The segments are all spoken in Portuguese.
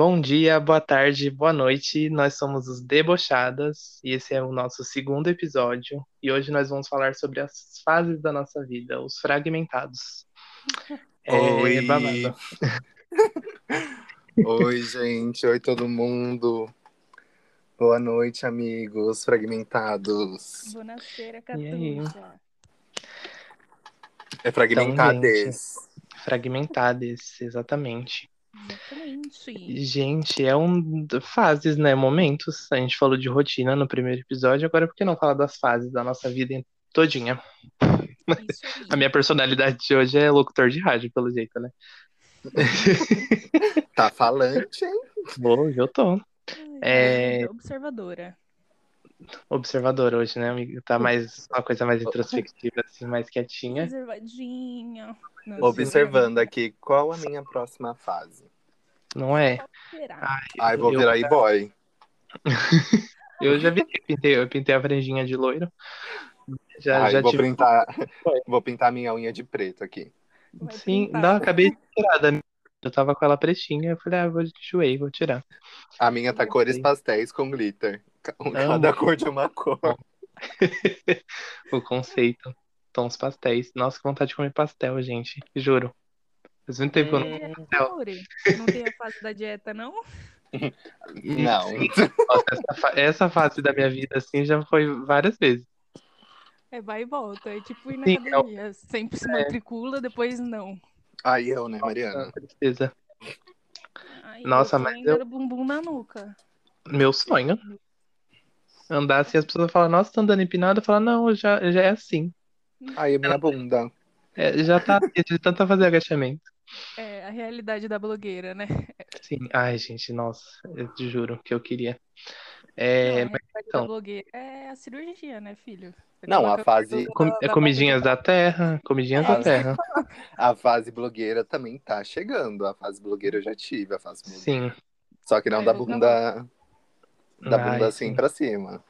Bom dia, boa tarde, boa noite. Nós somos os Debochadas e esse é o nosso segundo episódio. E hoje nós vamos falar sobre as fases da nossa vida, os fragmentados. É Oi. babado. Oi, gente. Oi, todo mundo. Boa noite, amigos fragmentados. Buonasera, E aí? Catuxa. É fragmentades. Fragmentados, exatamente. Exatamente. Gente, é um fases, né? Momentos. A gente falou de rotina no primeiro episódio, agora por que não falar das fases da nossa vida todinha? A minha personalidade de hoje é locutor de rádio, pelo jeito, né? Tá falante, hein? Hoje eu tô. É- Observadora. Observador hoje, né, amigo? Tá mais uma coisa mais introspectiva, assim, mais quietinha. Reservadinha. Não Observando aqui, qual a minha próxima fase? Não é? Ai, Ai, vou eu, virar e-boy. eu já vi, eu pintei, eu pintei a franjinha de loiro. Já, Ai, já vou tive. pintar, vou pintar minha unha de preto aqui. Vai Sim, pintar. não, acabei de tirar da minha. Eu tava com ela pretinha, eu falei, ah, vou enjoei, vou tirar. A minha tá cores pastéis com glitter. Ca- Cada cor de uma cor. O conceito. Tons pastéis. Nossa, que vontade de comer pastel, gente. Juro. Faz muito tempo que eu não. É, Não. Core, Não tem a fase da dieta, não? Não. Nossa, essa, fa- essa fase da minha vida, assim, já foi várias vezes. É vai e volta. É tipo ir na Sim, academia. Sempre se matricula, depois não. Ai, eu, né, Mariana? Tristeza. Ai, Nossa, mas eu- era bumbum na nuca. Meu sonho. Andar assim, as pessoas falam, nossa, tá andando empinado. Eu falo, não, já, já é assim. Ai, a minha bunda. É, já tá de tanto fazer agachamento. É a realidade da blogueira, né? Sim. Ai, gente, nossa, eu te juro que eu queria. É, Não, mas então. da é a cirurgia, né, filho? Você Não, a fase- com- da- é da comidinhas da terra, comidinhas da Ah, terra. A fase blogueira também tá chegando. A fase blogueira eu já tive, a fase blogueira. Sim. Só que não Ai, da bunda, da Ai, bunda assim sim. pra cima.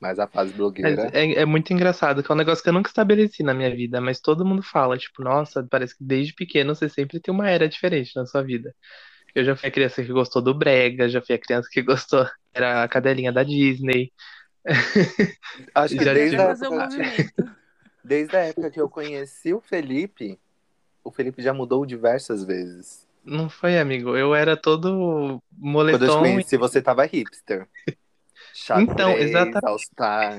Mas a fase blogueira. é, é muito engraçado, que é um negócio que eu nunca estabeleci na minha vida, mas todo mundo fala, tipo, nossa, parece que desde pequeno você sempre tem uma era diferente na sua vida. Eu já fui a criança que gostou do Brega, já fui a criança que gostou, era a cadelinha da Disney. Acho que já desde a, época, desde a época que eu conheci o Felipe, o Felipe já mudou diversas vezes. Não foi, amigo? Eu era todo Quando eu te moletom. e- conheci, você tava hipster. Então, Xadrez, exatamente. All-Star.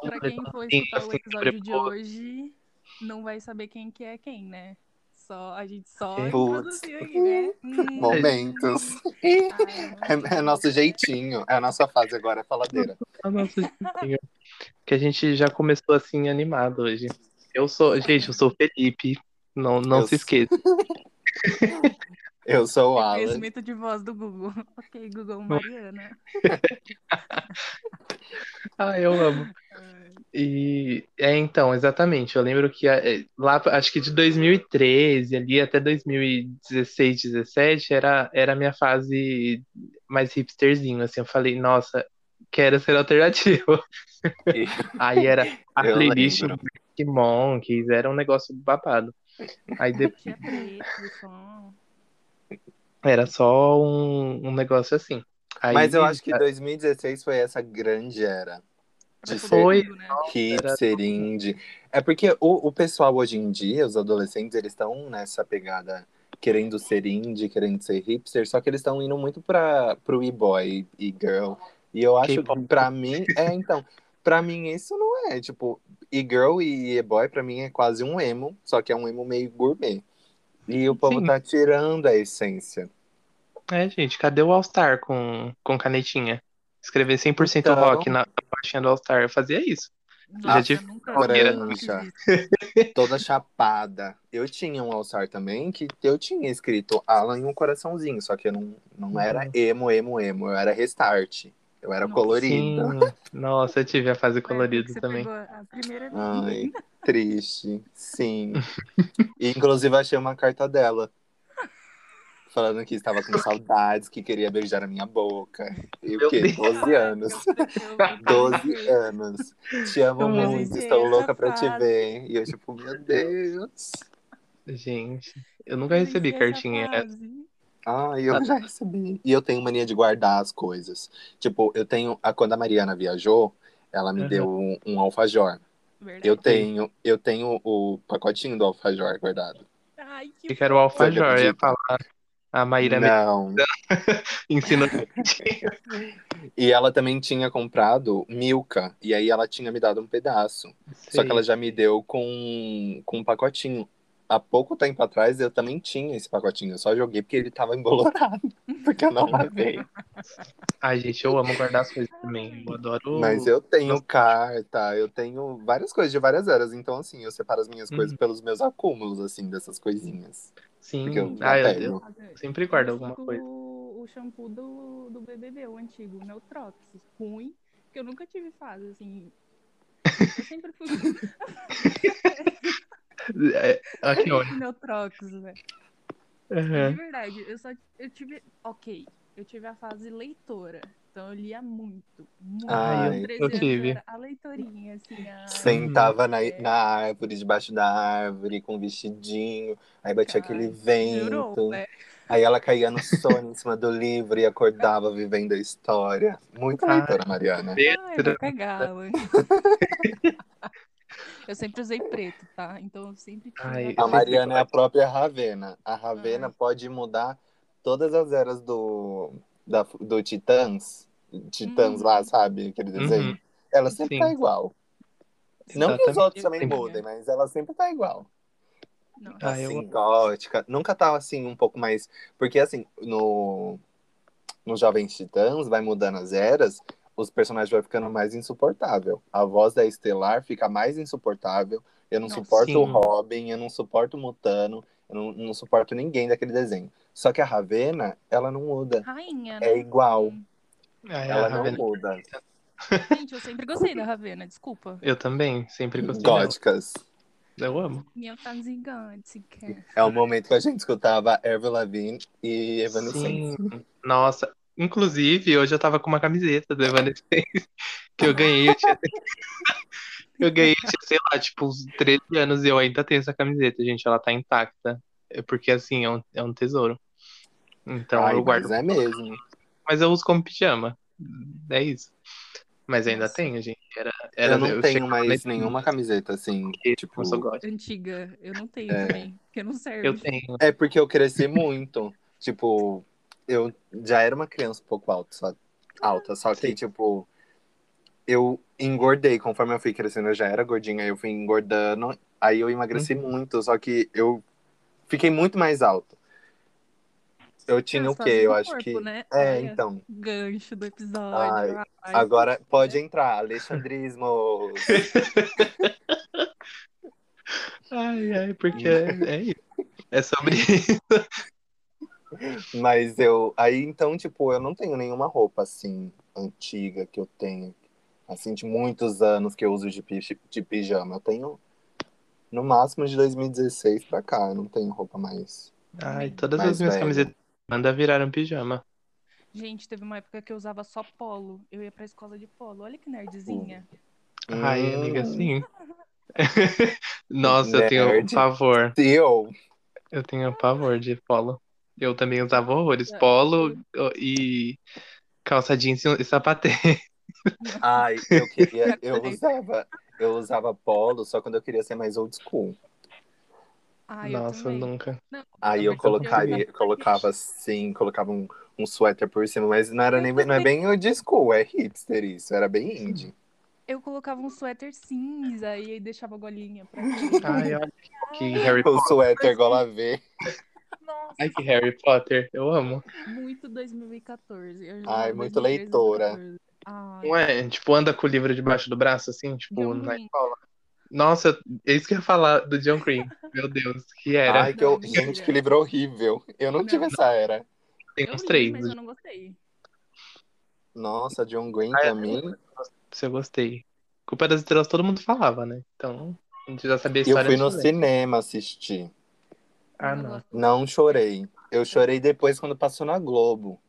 Pra quem for escutar o assim, episódio de hoje, não vai saber quem que é quem, né? Só, a gente só Ok. introduziu aqui, né? Hum, Momentos. ai, É, é nosso jeitinho. É a nossa fase agora, é faladeira. Ah, nossa, jeitinho. que a gente já começou assim animado hoje. Eu sou, gente, eu sou o Felipe. Não, não Eu se sou- esqueça. Eu sou o Alan. Conhecimento de voz do Google. Ok, Google Mariana. Ah, eu amo. E é então, exatamente. Eu lembro que é, lá, acho que de 2013 ali até 2016, 17 era era a minha fase mais hipsterzinho, assim. Eu falei, nossa, quero ser alternativo. Aí era a Eu playlist. Black Monkeys, era um negócio babado. Aí depois de era só um, um negócio assim. Aí, Mas eu acho que 2016 foi essa grande era. De ser Foi. Tudo, né? hipster, indie. É porque o, o pessoal hoje em dia, os adolescentes, eles estão nessa pegada querendo ser indie, querendo ser hipster, só que eles estão indo muito para pro e-boy e girl. E eu acho que pra mim, é então, pra mim isso não é, tipo, e-girl e e-boy pra mim é quase um emo, só que é um emo meio gourmet. E o povo Sim. tá tirando a essência. É, gente, cadê o All Star com, com canetinha? Escrever 100% Então- rock na, na pastinha do All Star. Eu fazia isso. Nossa, tive nunca, franja. nunca toda chapada. Eu tinha um All-Star também, que eu tinha escrito Alan em um coraçãozinho, só que eu não, não era emo, emo, emo, eu era restart. Eu era Nossa. colorido. Sim. Nossa, eu tive a fase colorida você também. pegou a primeira Ai, triste. Sim. E, inclusive, achei uma carta dela. Falando que estava com saudades, que queria beijar a minha boca. E o quê? Deus. 12 anos. 12 anos. Te amo Eu muito, estou essa louca pra te ver. E eu, tipo, meu Deus. Gente, eu nunca recebi essa cartinha. fase. Ah, eu já recebi. E eu tenho mania de guardar as coisas. Tipo, eu tenho. A, quando a Mariana viajou, ela me Uhum. deu um, um alfajor. Verdade. Eu tenho, eu tenho o pacotinho do alfajor guardado. Ai, que Eu quero o alfajor, eu ia falar. A Maíra Não. ensinou. E ela também tinha comprado Milka. E aí ela tinha me dado um pedaço. Só que ela já me deu com, com um pacotinho. Há pouco tempo atrás eu também tinha esse pacotinho. Eu só joguei porque ele tava embolorado. Porque eu não lavei. Ai, gente, eu amo guardar as coisas também. Eu adoro. Mas eu tenho carta, eu tenho várias coisas de várias eras. Então, assim, eu separo as minhas coisas Uhum. pelos meus acúmulos, assim, dessas coisinhas. Sim. Eu Ah, eu, eu sempre guardo alguma coisa. O, o shampoo do, do BBB, o antigo, o Neutrox. Ruim, porque eu nunca tive fase, assim. Eu sempre fui. É, aqui, olha. Neutrox, velho. De Uhum. verdade, eu só eu tive. Ok, eu tive a fase leitora. Então eu lia muito. Muito. Com eu 13 anos tive. a leitorinha, assim. A... Sentava na, É. na árvore, debaixo da árvore, com um vestidinho. Aí batia Cara, aquele vento. Jurou, né? Aí ela caía no sono em cima do livro e acordava vivendo a história. Muito Ah. leitora, Mariana. Ai, mano. Eu sempre usei preto, tá? Então eu sempre tive Ai, A Mariana é a própria Ravena. A Ravena Ai. pode mudar todas as eras do, da, do Titãs. Titãs Uhum. lá, sabe? Aquele desenho. Uhum. Ela sempre Sim. tá igual. Não que os Exatamente. outros também mudem, mas ela sempre tá igual. Não, Ah, eu- assim, gótica. Nunca tá assim, um pouco mais. Porque assim, no, no Jovens Titãs, vai mudando as eras, os personagens vão ficando mais insuportável. A voz da Estelar fica mais insuportável. Eu não Nossa. suporto o Sim. Robin, eu não suporto o Mutano, eu não, não suporto ninguém daquele desenho. Só que a Ravena, ela não muda. Rainha, né? É igual. Ai, Ela não Ravena- muda. Gente, eu sempre gostei da Ravena, desculpa. Eu também, sempre gostei dela. Góticas. Eu amo. Minha fase gótica. É o momento que a gente escutava Avril Lavigne e Evanescence. Sim. Nossa, inclusive, hoje eu tava com uma camiseta do Evanescence que eu ganhei. Eu, tinha... eu ganhei, tinha, sei lá, tipo, uns 13 anos e eu ainda tenho essa camiseta, gente. Ela tá intacta. É porque, assim, é um, é um tesouro. Então Ai, eu guardo. mas é mesmo. Mas eu uso como pijama. É isso. Mas ainda Nossa. tenho, gente. Era, era, eu não tenho chegava mais nesse nenhuma camiseta assim, porque, tipo, eu. Antiga, eu não tenho É. também, porque não serve. Eu tenho. É porque eu cresci muito. tipo, eu já era uma criança um pouco alta, só, alta, só que, Sim. tipo, eu engordei. Conforme eu fui crescendo, eu já era gordinha, aí eu fui engordando, aí eu emagreci Uhum. muito, só que eu fiquei muito mais alto. Eu tinha o quê? Eu do acho corpo, que. né? É, então. Gancho do episódio. Ai, Ai, Agora fofo, pode né? entrar, Alexandrismo. Ai, ai, porque é, é isso. É sobre isso. Mas eu. Aí então, tipo, eu não tenho nenhuma roupa assim, antiga que eu tenho. Assim, de muitos anos que eu uso de, de pijama. Eu tenho no máximo de 2016 pra cá. Eu não tenho roupa mais. Ai, todas Mais as minhas velha. camisetas manda viraram pijama. Gente, teve uma época que eu usava só polo. Eu ia pra escola de polo. Olha que nerdzinha. Ai, Hum, amiga, sim. Nossa, eu tenho um Nerd. pavor. Eu. Eu tenho pavor de polo. Eu também usava horrores. Polo e calça jeans e sapatê. Ai, eu queria. Eu usava. Eu usava polo só quando eu queria ser mais old school. Eu Nossa, também. nunca. Aí Também eu colocaria, colocava assim, colocava um, um suéter por cima, mas não era nem bem- não é bem old school, é hipster isso, era bem indie. Eu colocava um suéter cinza e aí deixava a golinha pra Ai, olha que Harry O Potter. suéter gola V. Nossa, Ai, que Harry Potter. Eu amo. muito 2014. Eu Ai, muito 2013, leitora. 2014. Ai, Não é? Tipo, anda com o livro debaixo do braço, assim, tipo, John na escola. Nossa, é isso que eu ia falar do John Green. Meu Deus, que era. Ai, que eu, Não, gente, que livro horrível. Eu não, Não. tive essa era. Tem eu uns três. mas eu não gostei. Nossa, John Green Ah, é? pra mim. Se eu gostei. Culpa das Estrelas todo mundo falava, né? Então, a gente já sabia a Eu história. fui no cinema assistir. Ah, Eu não. Não chorei. Eu chorei depois quando passou na Globo.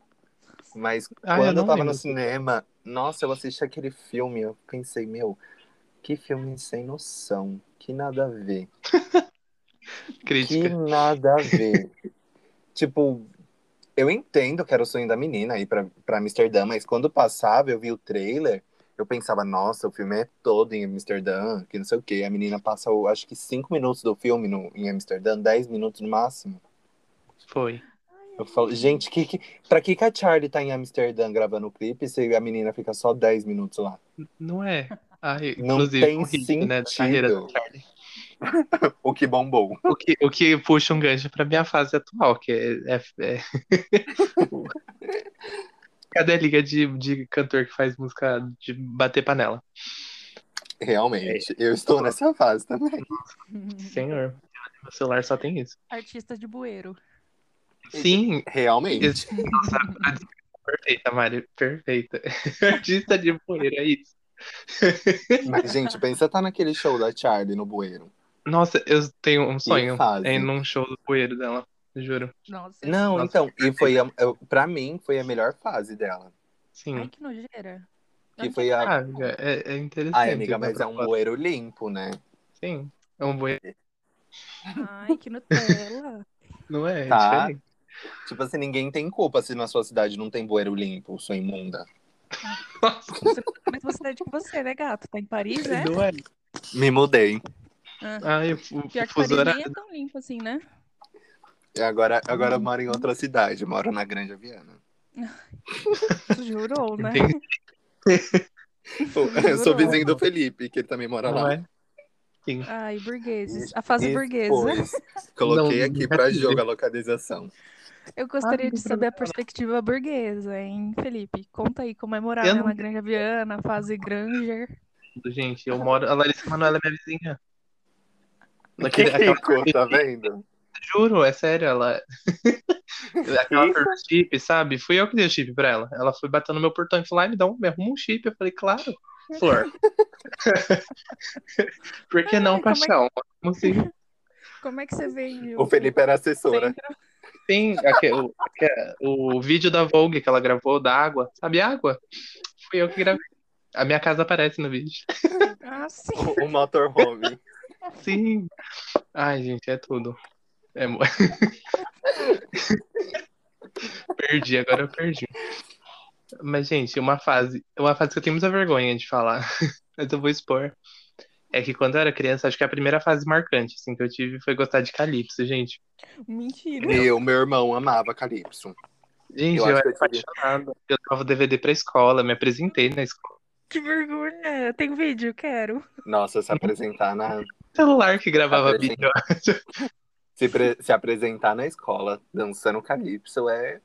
Mas Ah, eu quando eu, não tava lembro. no cinema, nossa, eu assisti aquele filme, eu pensei, meu, que filme sem noção. Que nada a ver. Que Crítica. nada a ver. tipo, Eu entendo que era o sonho da menina ir pra, pra Amsterdã, mas quando passava, eu vi o trailer, eu pensava, nossa, o filme é todo em Amsterdã, que não sei o quê. A menina passa, acho que cinco minutos do filme no, em Amsterdã, dez minutos no máximo. Foi. Eu falo, gente, que, que, pra que, que a Charlie tá em Amsterdã gravando o clipe se a menina fica só 10 minutos lá? Não é. Ai, Não inclusive, tem um hit, né, da sentido. carreira da Charlie. O que bombou. O que, o que puxa um gancho pra minha fase atual, que é. é- é- Cadê a liga de, de cantor que faz música de bater panela? Realmente. Eu estou nessa fase também. Senhor, meu celular só tem isso. Artista de bueiro. Sim, Realmente. Nossa, perfeita, Mari, perfeita. Artista de poeira, é isso. Mas, gente, pensa tá naquele show da Charlie no bueiro. Nossa, eu tenho um sonho é ir num show do poeiro dela, juro. Nossa. Não, Nossa, então, e foi, a, eu- pra mim, foi a melhor fase dela. Sim. Ai, que nojeira. Que foi a. Ah, amiga, é, é interessante. Ai, amiga, mas é um bueiro limpo, né? Sim, é um bueiro, Ai, que Nutella. não é? É Tá. diferente. Tipo assim, ninguém tem culpa se na sua cidade não tem bueiro limpo, sua imunda. Você- Mas você é de você, né, gato? Tá em Paris, é? não é. Me mudei. Ah. Ai, o Pior que fuso Paris nem é tão limpo assim, né? E agora, agora eu moro em outra cidade, eu moro na Grande Aviana. Jurou, né? Entendi, Eu sou vizinho do Felipe, que ele também mora não lá. é? Sim. Ai, burgueses. A fase E burguesa. coloquei Não, aqui nunca pra tive. Eu gostaria Ah, de saber a perspectiva burguesa, hein, Felipe? Conta aí como é morar Eu na Grande Aviana, fase Granger. Gente, eu moro. A Larissa Manoela é minha vizinha. Que Naquele, aquela, rico, tá vendo? juro, é sério, ela. Aquela chip, sabe? Fui eu que dei o chip pra ela. Ela foi batendo no meu portão e falou: ai, me, dá um, me arruma um chip. Eu falei, claro, Flor. Por que não, Ai, como é que- paixão? Como assim? Como é que você vende O Felipe era assessora. centro? Tem aque- o, o vídeo da Vogue que ela gravou da água. Sabe água? Fui eu que gravei. A minha casa aparece no vídeo. Ah, sim. O, o motorhome. Sim. Ai, gente, é tudo. É perdi, agora eu perdi. Mas, gente, uma fase, uma fase que eu tenho muita vergonha de falar, mas eu vou expor. É que quando eu era criança, acho que a primeira fase marcante assim, que eu tive foi gostar de Calypso, gente. Mentira. Eu, meu irmão, amava Calypso. Gente, Eu eu, era que eu o DVD pra escola, me apresentei na escola. Que vergonha. Tem vídeo, quero. Nossa, se apresentar na. Celular que gravava Apresentei. vídeo. Se, pre- se apresentar na escola dançando Calypso é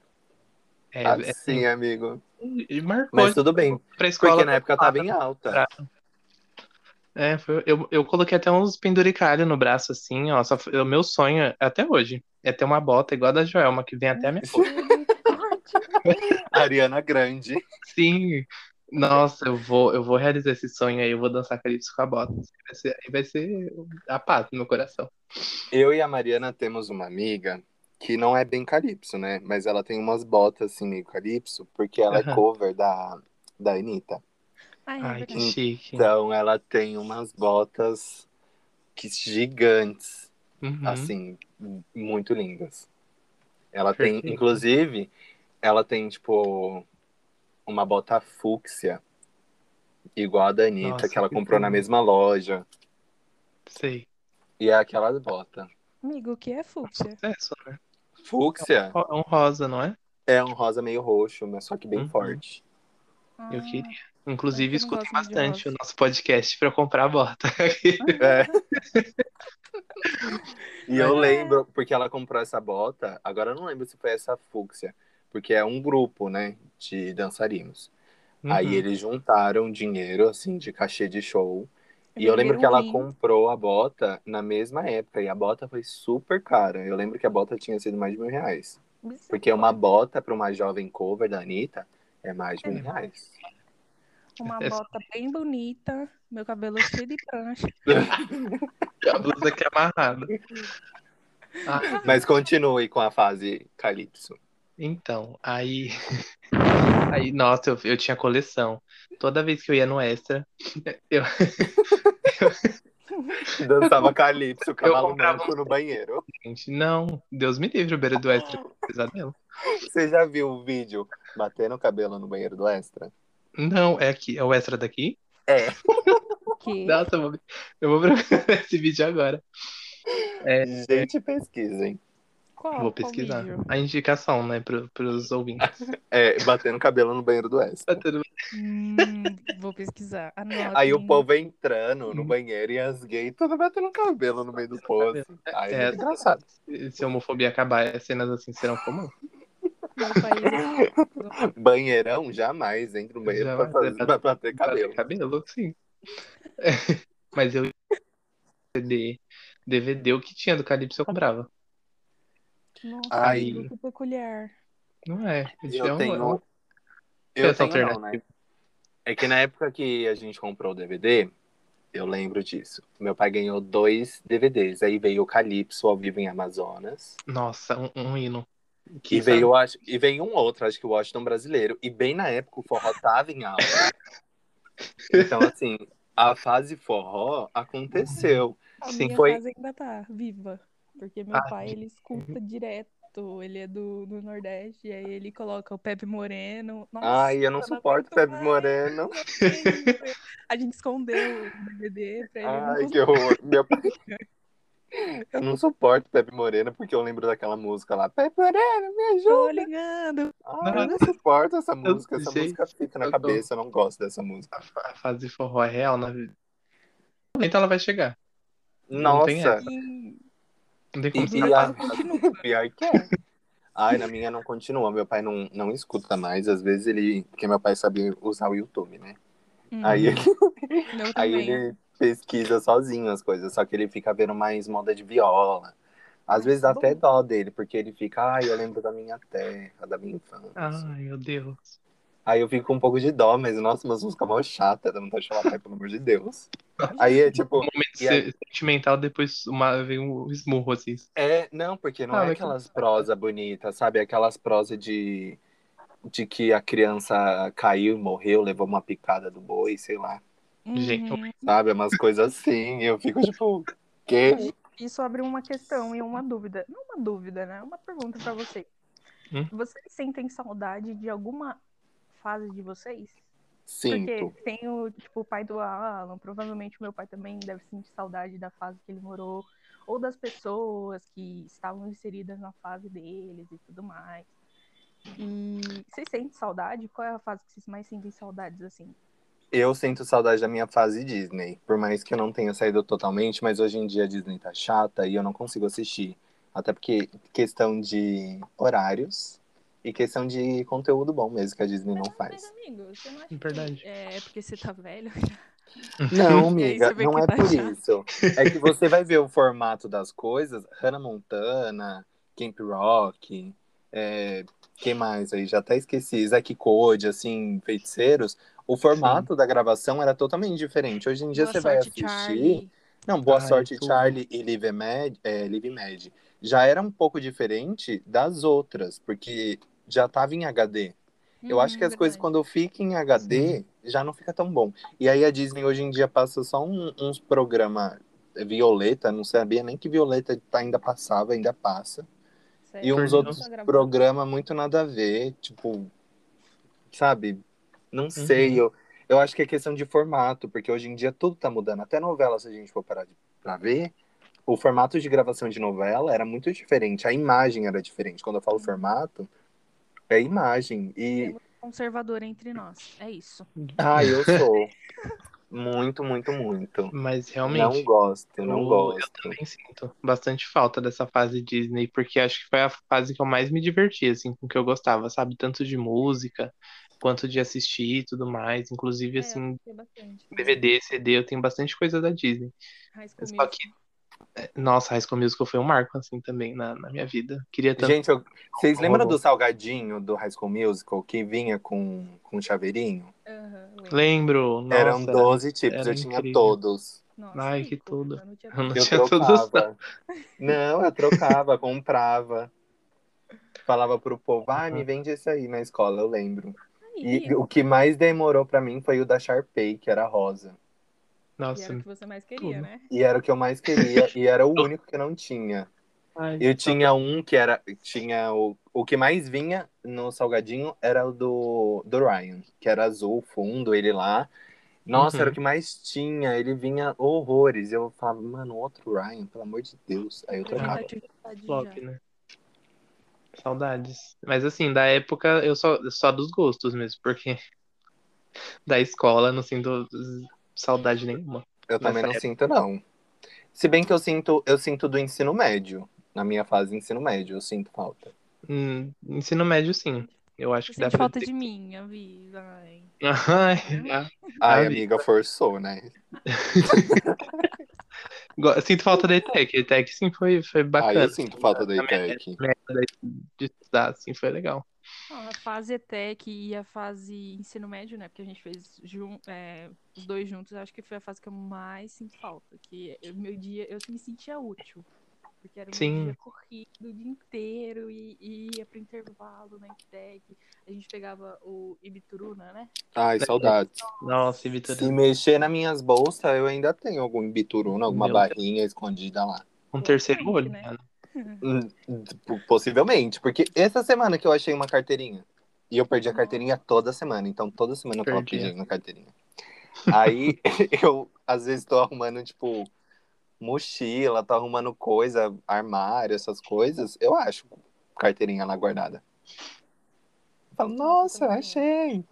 É, é, assim, amigo. e marcou Mas tudo bem, pra escola. porque na época eu tava em alta. É, foi- eu, eu coloquei até uns penduricalhos no braço, assim, ó. Só, foi- o meu sonho, até hoje, é ter uma bota igual a da Joelma, que vem até a minha boca. Ariana Grande. Sim. Nossa, eu vou, eu vou realizar esse sonho aí, eu vou dançar calypso com a bota. Vai ser, aí vai ser a paz no meu coração. Eu e a Mariana temos uma amiga que não é bem Calypso, né? Mas ela tem umas botas assim meio Calypso, porque ela é Aham. cover da, da Anitta. Ai, é Ai, que chique. Então ela tem umas botas que gigantes, Uhum. assim, muito lindas. Ela tem, Perfeito. inclusive, ela tem tipo uma bota fúcsia igual a da Anitta, Nossa, que ela que comprou na lindo. mesma loja. Sei. E é aquela bota. Amigo, o que é fúcsia? Sucesso, né? Fúcsia É um rosa, não é? é um rosa meio roxo, mas só que bem Uhum. forte. Eu Ah, queria. Inclusive, eu escutem bastante o nosso podcast pra eu comprar a bota. É. E eu É. lembro, porque ela comprou essa bota, agora eu não lembro se foi essa fúcsia, porque é um grupo, né, de dançarinos. Aí Uhum. eles juntaram dinheiro, assim, de cachê de show. E Ele eu lembro que ela comprou a bota na mesma época, e a bota foi super cara. Eu lembro que a bota tinha sido mais de mil reais. Porque uma bota para uma jovem cover da Anitta é mais de mil reais. Uma Essa- bota bem bonita, meu cabelo cheio de prancha. A blusa aqui é amarrada. Ah, Mas continue com a fase Calypso. então, aí. Aí, nossa, eu, eu tinha coleção. Toda vez que eu ia no extra, eu, Dançava calypso, cavalo comprava manco no banheiro. Gente, não. Deus me livre, o beira do extra. Pesadelo. Você já viu o vídeo batendo o cabelo no banheiro do Extra? Não, é aqui. É o extra daqui? É. Que... Nossa, eu vou, eu vou procurar esse vídeo agora. É, Gente, pesquisem. Qual? vou pesquisar. A indicação, né, pro, pros ouvintes. É, batendo cabelo no banheiro do Extra. Tá tudo Hum, vou pesquisar. Anotem. Aí o povo entrando no banheiro e as gays tudo batendo cabelo no meio do poço. Aí é, É. engraçado. Se a homofobia acabar, cenas assim serão comuns. País Banheirão, jamais entra no banheiro pra, Jamais, fazer, é pra- pra bater cabelo. Cabelo, sim. Mas eu CD, DVD, o que tinha do Calypso eu comprava. Nossa, Ai. que peculiar. Não é? Eu é um- tenho. Eu tenho não, né? É que na época que a gente comprou o DVD, eu lembro disso. Meu pai ganhou dois DVDs. Aí veio o Calypso ao vivo em Amazonas. Nossa, um, um hino. E Que veio, acho, e veio um outro, acho que o Washington brasileiro. E bem na época o forró tava em alta. Então, assim, a fase forró aconteceu. A Sim, minha foi- casa ainda tá viva. Porque meu Ah, pai, ele escuta direto. Ele é do, do Nordeste. E aí ele coloca o Pepe Moreno. Nossa, Ai, eu não suporto aguento Pepe mais. Moreno. A gente escondeu o DVD pra ele Ai, que horror. Meu pai... Eu não suporto Pepe Moreno porque eu lembro daquela música lá. Pepe Moreno, me Tô ajuda. ligando. Ai, eu não suporto essa música. Essa Gente, música fica na eu tô- cabeça. Eu não gosto dessa música. A, fa- a fase forró é real na vida. Então ela vai chegar. Não tem Nossa, E Não tem como E- e a- pior que é. Ai, na minha não continua. Meu pai não, não escuta mais. Às vezes ele. Porque meu pai sabe usar o YouTube, né? Hum, Aí, eu aí ele pesquisa sozinho as coisas. Só que ele fica vendo mais moda de viola. Às vezes dá até dó dele, porque ele fica, ai, eu lembro da minha terra, da minha infância. Ai, meu Deus. Aí eu fico com um pouco de dó, mas nossa, umas músicas mó chata, dá vontade de pai, pelo amor de Deus. Aí é tipo, Um momento aí? se- sentimental, depois uma, vem um esmurro assim. é, não, porque não Ah, é mas aquelas prosa bonitas, sabe? Aquelas prosa de, de que a criança caiu e morreu, levou uma picada do boi, sei lá. Gente, Uhum. Sabe? Umas coisas assim. Eu fico tipo, quê? Isso abre uma questão e uma dúvida. Não uma dúvida, né? Uma pergunta pra vocês. Hum? Vocês sentem saudade de alguma fase de vocês? Sinto. Porque tem o, tipo, o pai do Alan, provavelmente o meu pai também deve sentir saudade da fase que ele morou, ou das pessoas que estavam inseridas na fase deles e tudo mais. E vocês sentem saudade? Qual é a fase que vocês mais sentem saudades, assim? Eu sinto saudade da minha fase Disney. Por mais que eu não tenha saído totalmente, mas hoje em dia a Disney tá chata e eu não consigo assistir. Até porque questão de horários e questão de conteúdo bom mesmo que a Disney não Mas, faz. amigo, você não acha Verdade. que é porque você tá velho? Não, amiga, não é tá por chato. isso. É que você vai ver o formato das coisas, Hannah Montana, Camp Rock, é, quem mais aí? Já até esqueci, Zack Code, assim, feiticeiros. O formato da gravação era totalmente diferente. Hoje em dia Boa você vai sorte, assistir. Charlie. Não, Boa Ai, Sorte tudo. Charlie e Live Mad, é, Live Mad já era um pouco diferente das outras, porque já tava em HD. Eu acho que as Hum, coisas verdade. quando ficam em HD já não fica tão bom. E aí a Disney hoje em dia passa só um- uns programas Violeta, não sabia nem que Violeta tá- ainda passava, ainda passa. Sério, E uns outros programas muito nada a ver, tipo, sabe? Não Uhum. sei, eu, eu acho que é questão de formato, porque hoje em dia tudo tá mudando. Até novela, se a gente for parar de, pra ver, o formato de gravação de novela era muito diferente, a imagem era diferente. Quando eu falo formato, é imagem. E, um conservador entre nós. É isso. ah, eu sou. Muito, muito, muito. Mas Não realmente, gosto, não eu- gosto. eu também sinto bastante falta dessa fase Disney, porque acho que foi a fase que eu mais me diverti, assim, com que eu gostava, sabe? Tanto de música, quanto de assistir e tudo mais. Inclusive, É, assim. DVD, CD, eu tenho bastante coisa da Disney. Só que, é, nossa, High School Musical foi um marco, assim, também na, na minha vida. Queria tanto. Gente, eu- vocês lembram do salgadinho do High School Musical que vinha com, com chaveirinho? Lembro. Lembro, nossa. Eram 12 tipos, era eu tinha incrível. todos. Nossa, Ai, que rico, tudo. eu não tinha Eu não Eu tinha todos os trocava. Não, eu trocava, comprava. Falava pro povo, ah, me vende esse aí na escola, eu lembro. Aí, E o que mais demorou pra mim foi o da Sharpay, que era rosa. E era Nossa. o que você mais queria, tudo. né? E era o que eu mais queria, e era o único que não tinha. Ai, Eu tinha um que era. Tinha o, o que mais vinha no salgadinho era o do, do Ryan, que era azul, fundo, ele lá. Nossa, Uhum. era o que mais tinha. Ele vinha horrores. Eu falava, mano, outro Ryan, pelo amor de Deus. Aí eu trocava. flop, né? Saudades. Mas assim, da época eu só, só dos gostos mesmo, porque da escola não sinto saudade nenhuma. Eu também não época. sinto, não. Se bem que eu sinto, eu sinto do ensino médio. Na minha fase ensino médio, eu sinto falta. Hum, ensino médio, sim. Eu acho Você que dá pra falta de mim, avisa. Ai. Ai, ah, Ai, Ah, amiga, forçou, né? go- sinto falta da ETEC. A ETEC sim foi, foi Ai, bacana. eu sinto falta da Na minha ITEC. época de estudar, assim, foi legal. Não, a fase ETEC e a fase ensino médio, né? Porque a gente fez jun é, os dois juntos, acho que foi a fase que eu mais sinto falta. Que o meu dia, eu me sentia útil. Porque era meu Sim. dia corrido o dia inteiro e, e ia pro intervalo na ETEC. A gente pegava o Ibituruna, né? Ai, saudades. Nossa, Vitor, Se mexer nas minhas bolsas, eu ainda tenho algum bituruna, alguma Meu barrinha escondida lá. um terceiro olho, né? né? Hum, Possivelmente, porque essa semana que eu achei uma carteirinha. E eu perdi a carteirinha toda semana, então toda semana eu tava pedindo a carteirinha. Aí eu, às vezes, tô arrumando, tipo, mochila, tô arrumando coisa, armário, essas coisas. Eu acho carteirinha lá guardada. Eu falo, nossa, achei.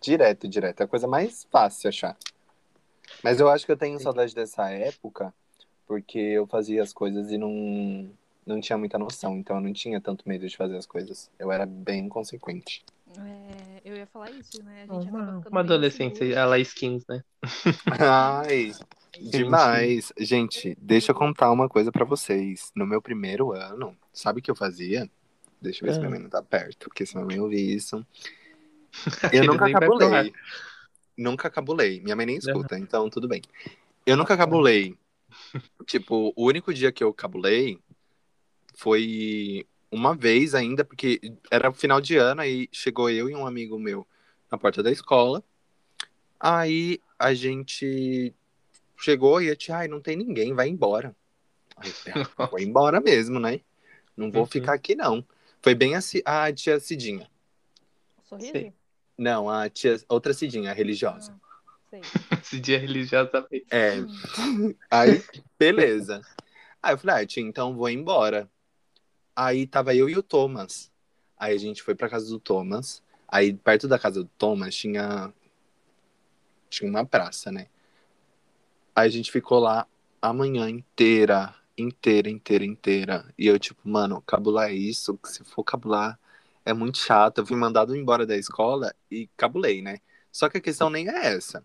Direto, direto. É a coisa mais fácil achar. Mas eu acho que eu tenho saudade dessa época, porque eu fazia as coisas e não, não tinha muita noção. Então eu não tinha tanto medo de fazer as coisas. Eu era bem consequente. É, eu ia falar isso, né? A gente acaba Uma, uma inseguro. ela skins, né? Ai, demais. Gente, deixa eu contar uma coisa pra vocês. No meu primeiro ano, sabe o que eu fazia? Deixa eu ver se Ah. minha mãe não tá perto, porque se minha mãe ouvir isso. Eu nunca cabulei. Nunca cabulei. Minha mãe nem escuta, então tudo bem. Eu nunca cabulei. Tipo, o único dia que eu cabulei foi uma vez ainda, porque era final de ano, aí chegou eu e um amigo meu na porta da escola. Aí a gente chegou e a tia, ai, não tem ninguém, vai embora. Aí ah, vou embora mesmo, né? Não vou Uhum. ficar aqui, não. Foi bem a, a tia Cidinha. Sorriso? Não, a tia, outra Cidinha, a religiosa. Sei. Esse dia religiosamente. É, Hum. aí, beleza. Aí eu falei, ah, tia, então vou embora. Aí tava eu e o Thomas. Aí a gente foi pra casa do Thomas. Aí perto da casa do Thomas tinha tinha uma praça, né? Aí a gente ficou lá a manhã inteira, inteira, inteira, inteira. E eu tipo, mano, cabular é isso, se for cabular é muito chato. Eu fui mandado embora da escola e cabulei, né? Só que a questão nem é essa.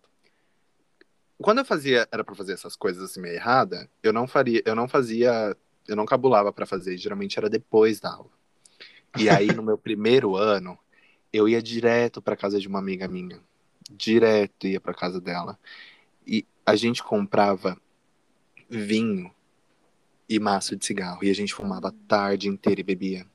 Quando eu fazia, era pra fazer essas coisas assim meio errada, eu não faria, eu não fazia, eu não cabulava pra fazer, geralmente era depois da aula. E aí no meu primeiro ano, eu ia direto pra casa de uma amiga minha. Direto ia pra casa dela. E a gente comprava vinho e maço de cigarro e a gente fumava a tarde inteira e bebia.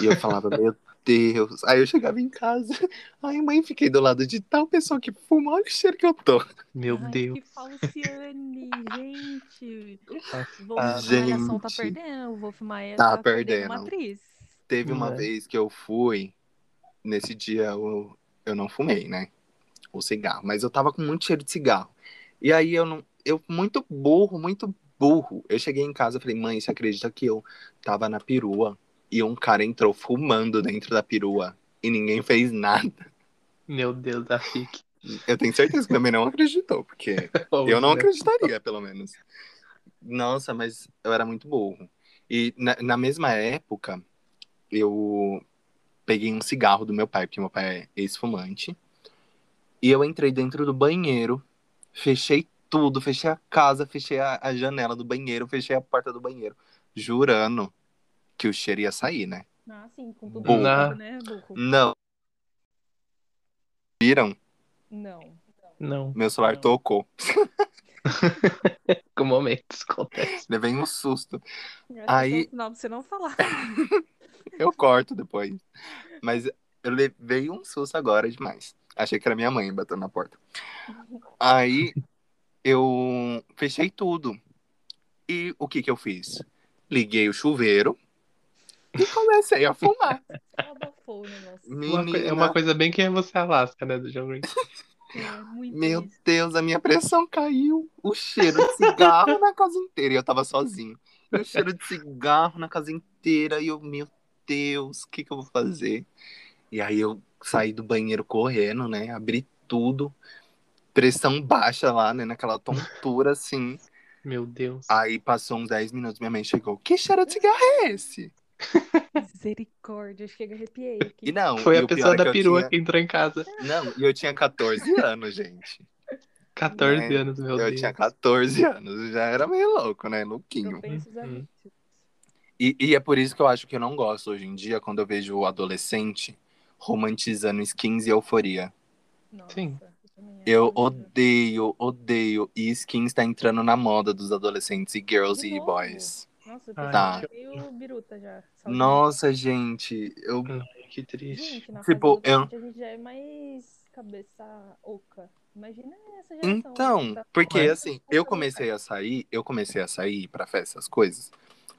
E eu falava, meu Deus. Aí eu chegava em casa, ai mãe, fiquei do lado de tal pessoa que fuma, olha o cheiro que eu tô. Meu Ai, Deus. que falciane, gente. Wolf Ah, Malhação tá gente. perdendo. O Wolf Maia Tá tá perdendo perdendo. uma atriz. Teve uma É. vez que eu fui, nesse dia eu, eu não fumei, né? O cigarro, mas eu tava com muito cheiro de cigarro. E aí eu não. Eu, muito burro, muito burro. Eu cheguei em casa e falei, mãe, você acredita que eu tava na perua e um cara entrou fumando dentro da perua e ninguém fez nada? Meu Deus, da FIC. Eu tenho certeza que também não acreditou, porque eu não acreditaria, pelo menos. Nossa, mas eu era muito burro. E na, na mesma época, eu peguei um cigarro do meu pai, porque meu pai é ex-fumante. E eu entrei dentro do banheiro, fechei tudo, fechei a casa, fechei a, a janela do banheiro, fechei a porta do banheiro, jurando que o cheiro ia sair, né? Ah, sim, com tudo Burro. né, burro? Não. Viram? Não. Não, Meu celular Não. tocou. com momentos acontece. Levei um susto. Eu Aí- que esse o sinal pra você não falar. Eu corto depois. Mas eu levei um susto agora demais. Achei que era minha mãe batendo na porta. Aí eu fechei tudo. E o que que eu fiz? Liguei o chuveiro e comecei a fumar. Abafou o negócio. Uma coi- é Menina, uma coisa bem que é você Alasca, né, do John Green. É, Meu isso. Deus, a minha pressão caiu. O cheiro de cigarro na casa inteira. E eu tava sozinho. E o cheiro de cigarro na casa inteira. E eu, meu Deus, o que, que eu vou fazer? E aí eu saí do banheiro correndo, né? Abri tudo. Pressão baixa lá, né? Naquela tontura assim. Meu Deus. Aí passou uns 10 minutos, minha mãe chegou. Que cheiro de cigarro é esse? Misericórdia, chega arrepiei aqui. E não, Foi e a pessoa é da que eu perua tinha- que entrou em casa. Não, e eu tinha 14 anos, gente. 14 Né? anos, meu eu Deus. tinha 14 anos, já era meio louco, né? Louquinho. Uhum. E, e é por isso que eu acho que eu não gosto hoje em dia, quando eu vejo o adolescente romantizando skins e euforia. Nossa, Sim. acho Eu odeio, odeio. E skins tá entrando na moda dos adolescentes e girls e novo? boys. Nossa, eu Tá. pensei o biruta já. saudade. Nossa, gente, eu. Ai, que triste. Gente, na Tipo, eu- a gente já é mais cabeça oca. Imagina essa geração. Então, tá- porque É. assim, eu comecei a sair, eu comecei a sair pra festa, essas coisas,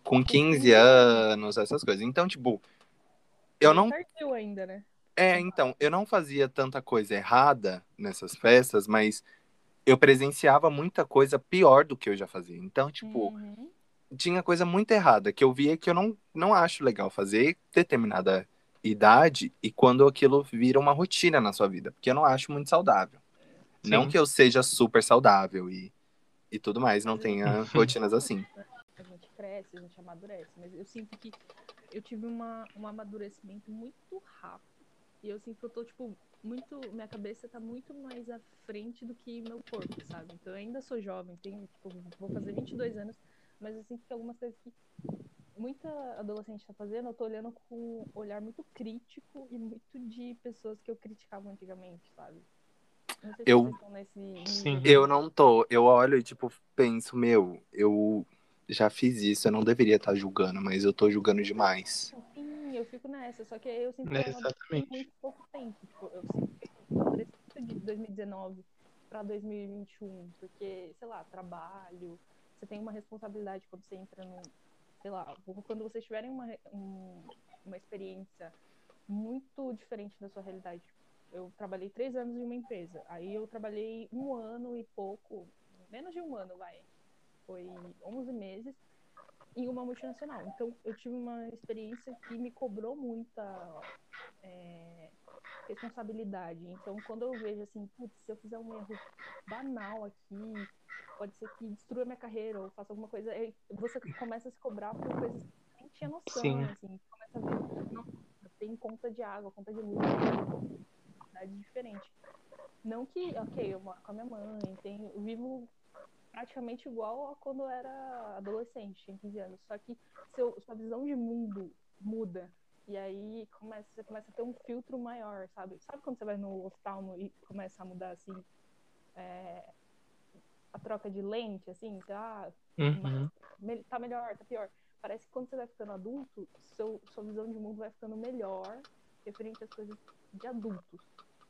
com 15 anos, essas coisas. Então, tipo, eu não Tardio ainda, né? É, então, eu não fazia tanta coisa errada nessas festas, mas eu presenciava muita coisa pior do que eu já fazia. Então, tipo, Uhum. Tinha coisa muito errada que eu via que eu não, não acho legal fazer determinada idade e quando aquilo vira uma rotina na sua vida, porque eu não acho muito saudável. Não Sim. que eu seja super saudável e, e tudo mais, não tenha rotinas assim. A gente cresce, a gente amadurece. Mas eu sinto que eu tive uma, um amadurecimento muito rápido. E eu sinto que eu tô, tipo, muito. Minha cabeça tá muito mais à frente do que meu corpo, sabe? Então eu ainda sou jovem, tenho, tipo, vou fazer 22 anos, mas eu sinto que algumas coisas que muita adolescente tá fazendo, eu tô olhando com um olhar muito crítico e muito de pessoas que eu criticava antigamente, sabe? Não sei se Eu- vocês estão nesse. Sim. Eu não tô, eu olho e tipo penso, meu, eu já fiz isso, eu não deveria estar julgando, mas eu tô julgando demais. Sim, eu fico nessa, só que eu sinto que É, exatamente. muito pouco tempo. Tipo, eu sinto que de 2019 para 2021, porque, sei lá, trabalho, você tem uma responsabilidade quando você entra no, sei lá, quando vocês tiverem uma, um- uma experiência muito diferente da sua realidade. Eu trabalhei três anos em uma empresa, aí eu trabalhei um ano e pouco, menos de um ano, vai, foi 11 meses em uma multinacional. Então, eu tive uma experiência que me cobrou muita é, responsabilidade. Então, quando eu vejo assim, putz, se eu fizer um erro banal aqui, pode ser que destrua minha carreira ou faça alguma coisa, aí você começa a se cobrar por coisas que você nem tinha noção, Sim. assim. Começa a ver, não, tem conta de água, conta de luz, cidade diferente. Não que, ok, eu moro com a minha mãe, tenho, eu vivo praticamente igual a quando eu era adolescente, tinha 15 anos. Só que seu, sua visão de mundo muda. E aí começa, você começa a ter um filtro maior, sabe? Sabe quando você vai no oftalmo e começa a mudar assim é, a troca de lente, assim, lá, Uhum. tá melhor, tá pior. Parece que quando você vai ficando adulto, seu, sua visão de mundo vai ficando melhor referente às coisas de adultos.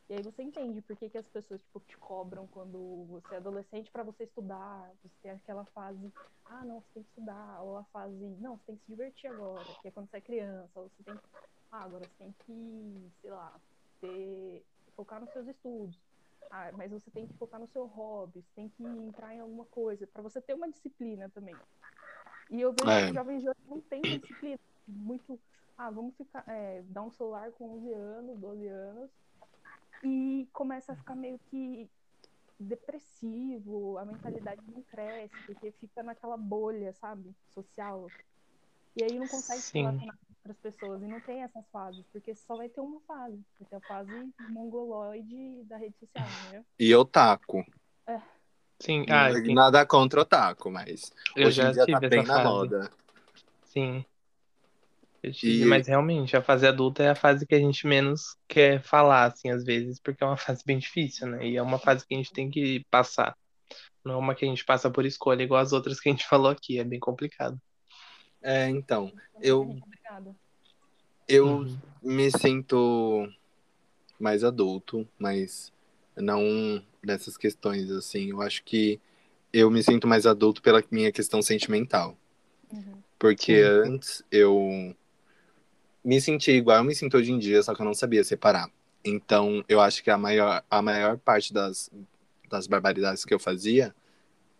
E aí você entende por que, que as pessoas tipo, te cobram quando você é adolescente para você estudar. Você tem aquela fase, ah, não, você tem que estudar. Ou a fase, não, você tem que se divertir agora, que é quando você é criança. Ou você tem que, ah, agora você tem que, sei lá, ter, focar nos seus estudos. Ah, mas você tem que focar no seu hobby, você tem que entrar em alguma coisa, para você ter uma disciplina também. E eu vejo É. que os jovens de hoje não têm uma disciplina. Muito, ah, vamos ficar, é, dar um celular com 11 anos, 12 anos, e começa a ficar meio que depressivo, a mentalidade não cresce, porque fica naquela bolha, sabe, social. E aí não consegue se relacionar com outras pessoas, e não tem essas fases, porque só vai ter uma fase, vai ter a fase mongoloide da rede social, né? E otaku. Sim, ah, sim. Nada contra otaku, mas eu hoje já em dia tive tá bem na fase. moda. Sim. Eu tive, E- mas realmente, a fase adulta é a fase que a gente menos quer falar, assim, às vezes, porque é uma fase bem difícil, né? E é uma fase que a gente tem que passar. Não é uma que a gente passa por escolha, igual as outras que a gente falou aqui. É bem complicado. É, então, Eu- Obrigada. eu Uhum. me sinto mais adulto, mas não dessas questões, assim. Eu acho que eu me sinto mais adulto pela minha questão sentimental. Uhum. Porque Sim. antes eu me sentia igual eu me sinto hoje em dia, só que eu não sabia separar. Então, eu acho que a maior, a maior parte das, das barbaridades que eu fazia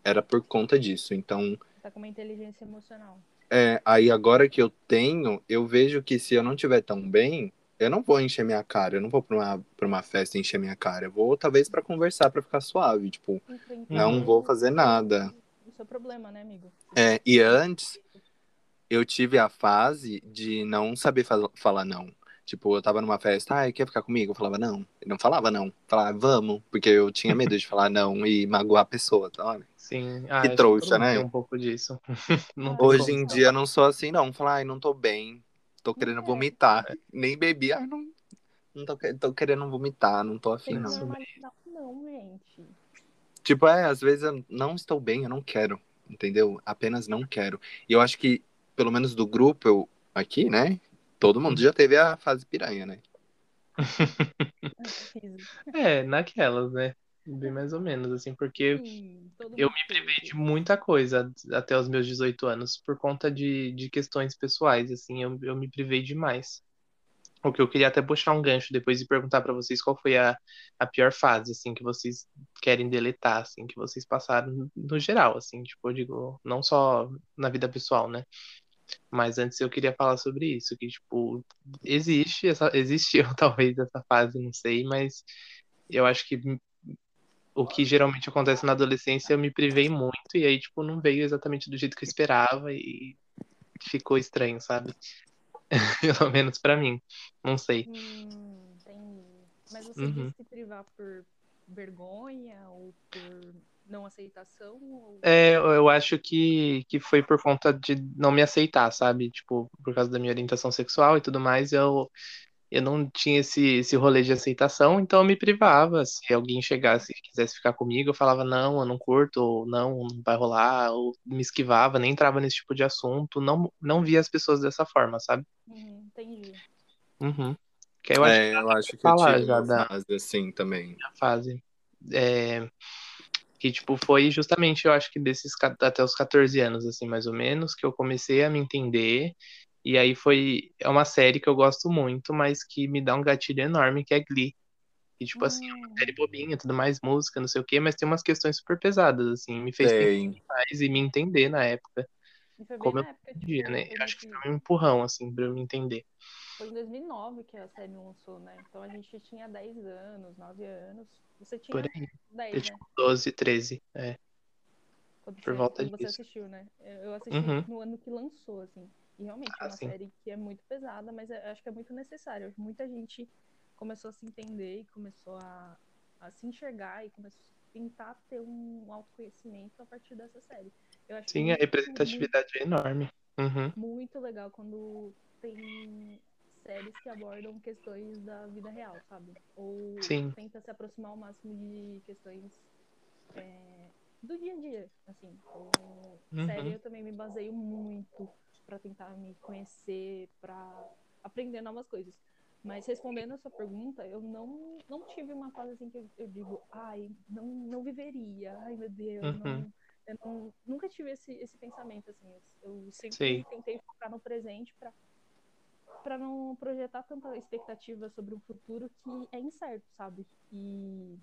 era por conta disso. Então, Tá com uma inteligência emocional. É, aí agora que eu tenho, eu vejo que se eu não tiver tão bem, eu não vou encher minha cara, eu não vou pra uma, pra uma festa encher minha cara. Eu vou talvez pra conversar, pra ficar suave, tipo, Enfrentar não vou fazer nada. O seu problema, né, amigo? É, e antes eu tive a fase de não saber fa- falar não. Tipo, eu tava numa festa, ai, quer ficar comigo? Eu falava não. Eu não falava não. Eu falava, vamos, porque eu tinha medo de falar não e magoar a pessoa, tá? Olha. Sim. Ah, Que trouxa, né? Um pouco disso. Não Hoje em dia eu não sou assim, não. Falar, ai, não tô bem, tô querendo É. vomitar. Nem bebi, ai, não, não tô, tô querendo vomitar, não tô afim, não. Normalizar. Não, gente. Tipo, é, às vezes eu não estou bem, eu não quero, entendeu? Apenas não quero. E eu acho que, pelo menos do grupo, eu, aqui, né? Todo mundo já teve a fase piranha, né? É, naquelas, né? Bem mais ou menos, assim, porque Sim, eu me privei de muita coisa até os meus 18 anos, por conta de, de questões pessoais, assim, eu, eu me privei demais. O que eu queria até puxar um gancho depois e perguntar pra vocês qual foi a, a pior fase, assim, que vocês querem deletar, assim, que vocês passaram no, no geral, assim, tipo, eu digo, não só na vida pessoal, né? Mas antes eu queria falar sobre isso, que, tipo, existe essa, existiu talvez essa fase, não sei, mas eu acho que o que geralmente acontece na adolescência eu me privei muito e aí, tipo, não veio exatamente do jeito que eu esperava e ficou estranho, sabe? Pelo menos pra mim. Não sei. Hum, entendi. Mas você Uhum. se privar por vergonha ou por não aceitação? Ou... É, eu acho que, que foi por conta de não me aceitar, sabe? Tipo, por causa da minha orientação sexual e tudo mais, eu, eu não tinha esse, esse rolê de aceitação, então eu me privava. Se alguém chegasse e quisesse ficar comigo, eu falava, não, eu não curto, ou não, não vai rolar, ou me esquivava, nem entrava nesse tipo de assunto, não, não via as pessoas dessa forma, sabe? Uhum, entendi. Uhum. Que eu acho É, eu acho que eu tive já uma da- fase assim também. a fase. É, que, tipo, foi justamente, eu acho que desses até os 14 anos, assim, mais ou menos, que eu comecei a me entender. E aí foi. É uma série que eu gosto muito, mas que me dá um gatilho enorme, que é Glee. E, tipo, assim, é uma Hum, série bobinha, tudo mais, música, não sei o quê, mas tem umas questões super pesadas, assim, me fez mais e me entender na época, como eu época, entendia, tipo, né? Eu acho que foi um empurrão, assim, pra eu me entender. Foi em 2009 que a série lançou, né? Então a gente tinha 10 anos, 9 anos. Você tinha Por aí. 10, Eu, né? tipo, 12, 13. É. Quando por você, volta quando você disso. assistiu, né? Eu assisti Uhum. no ano que lançou, assim. E realmente é Ah, uma sim. série que é muito pesada, mas eu acho que é muito necessária. Muita gente começou a se entender e começou a, a se enxergar e começou a tentar ter um autoconhecimento a partir dessa série. Sim, a muito, representatividade é enorme. Uhum. muito legal quando tem séries que abordam questões da vida real, sabe? Ou Sim. tenta se aproximar ao máximo de questões é, do dia a dia, assim. Como Uhum. série eu também me baseio muito pra tentar me conhecer, pra aprender novas coisas. Mas respondendo a sua pergunta, eu não, não tive uma fase assim que eu, eu digo, ai, não, não viveria, ai meu Deus, Uhum. não, eu não- nunca tive esse, esse pensamento, assim. Eu, eu sempre Sei. tentei focar no presente pra, pra não projetar tanta expectativa sobre um futuro que é incerto, sabe? E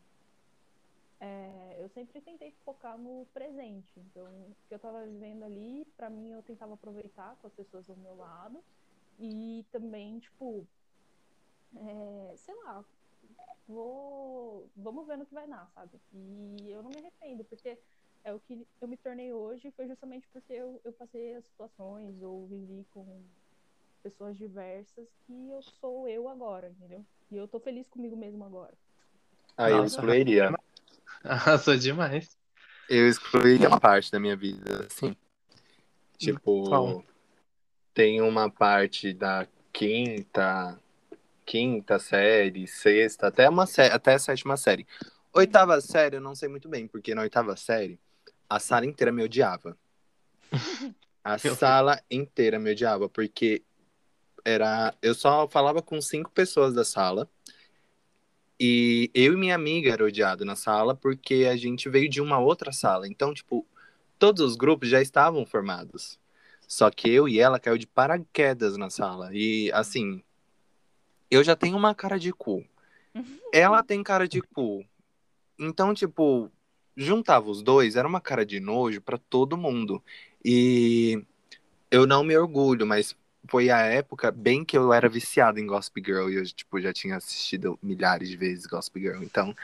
é, eu sempre tentei focar no presente. Então, o que eu tava vivendo ali, pra mim, eu tentava aproveitar com as pessoas do meu lado. E também, tipo, é, sei lá, vou, vamos ver no que vai dar, sabe? E eu não me arrependo, porque é o que eu me tornei hoje foi justamente porque eu, eu passei as situações ou vivi com pessoas diversas que eu sou eu agora, entendeu? E eu tô feliz comigo mesmo agora. Aí eu Nossa. excluiria. Arrasou demais. Eu excluiria uma parte da minha vida, assim. Tipo, Qual? tem uma parte da quinta, quinta série, sexta, até uma sé- até a sétima série. Oitava série, eu não sei muito bem, porque na oitava série, a sala inteira me odiava. A sala inteira me odiava, porque era. Eu só falava com cinco pessoas da sala. E eu e minha amiga era odiado na sala porque a gente veio de uma outra sala. Então, tipo, todos os grupos já estavam formados. Só que eu e ela caiu de paraquedas na sala. E assim, eu já tenho uma cara de cu. Ela tem cara de cu. Então, tipo, juntava os dois, era uma cara de nojo para todo mundo. E eu não me orgulho, mas foi a época bem que eu era viciado em Gossip Girl e eu, tipo, já tinha assistido milhares de vezes Gossip Girl. Então,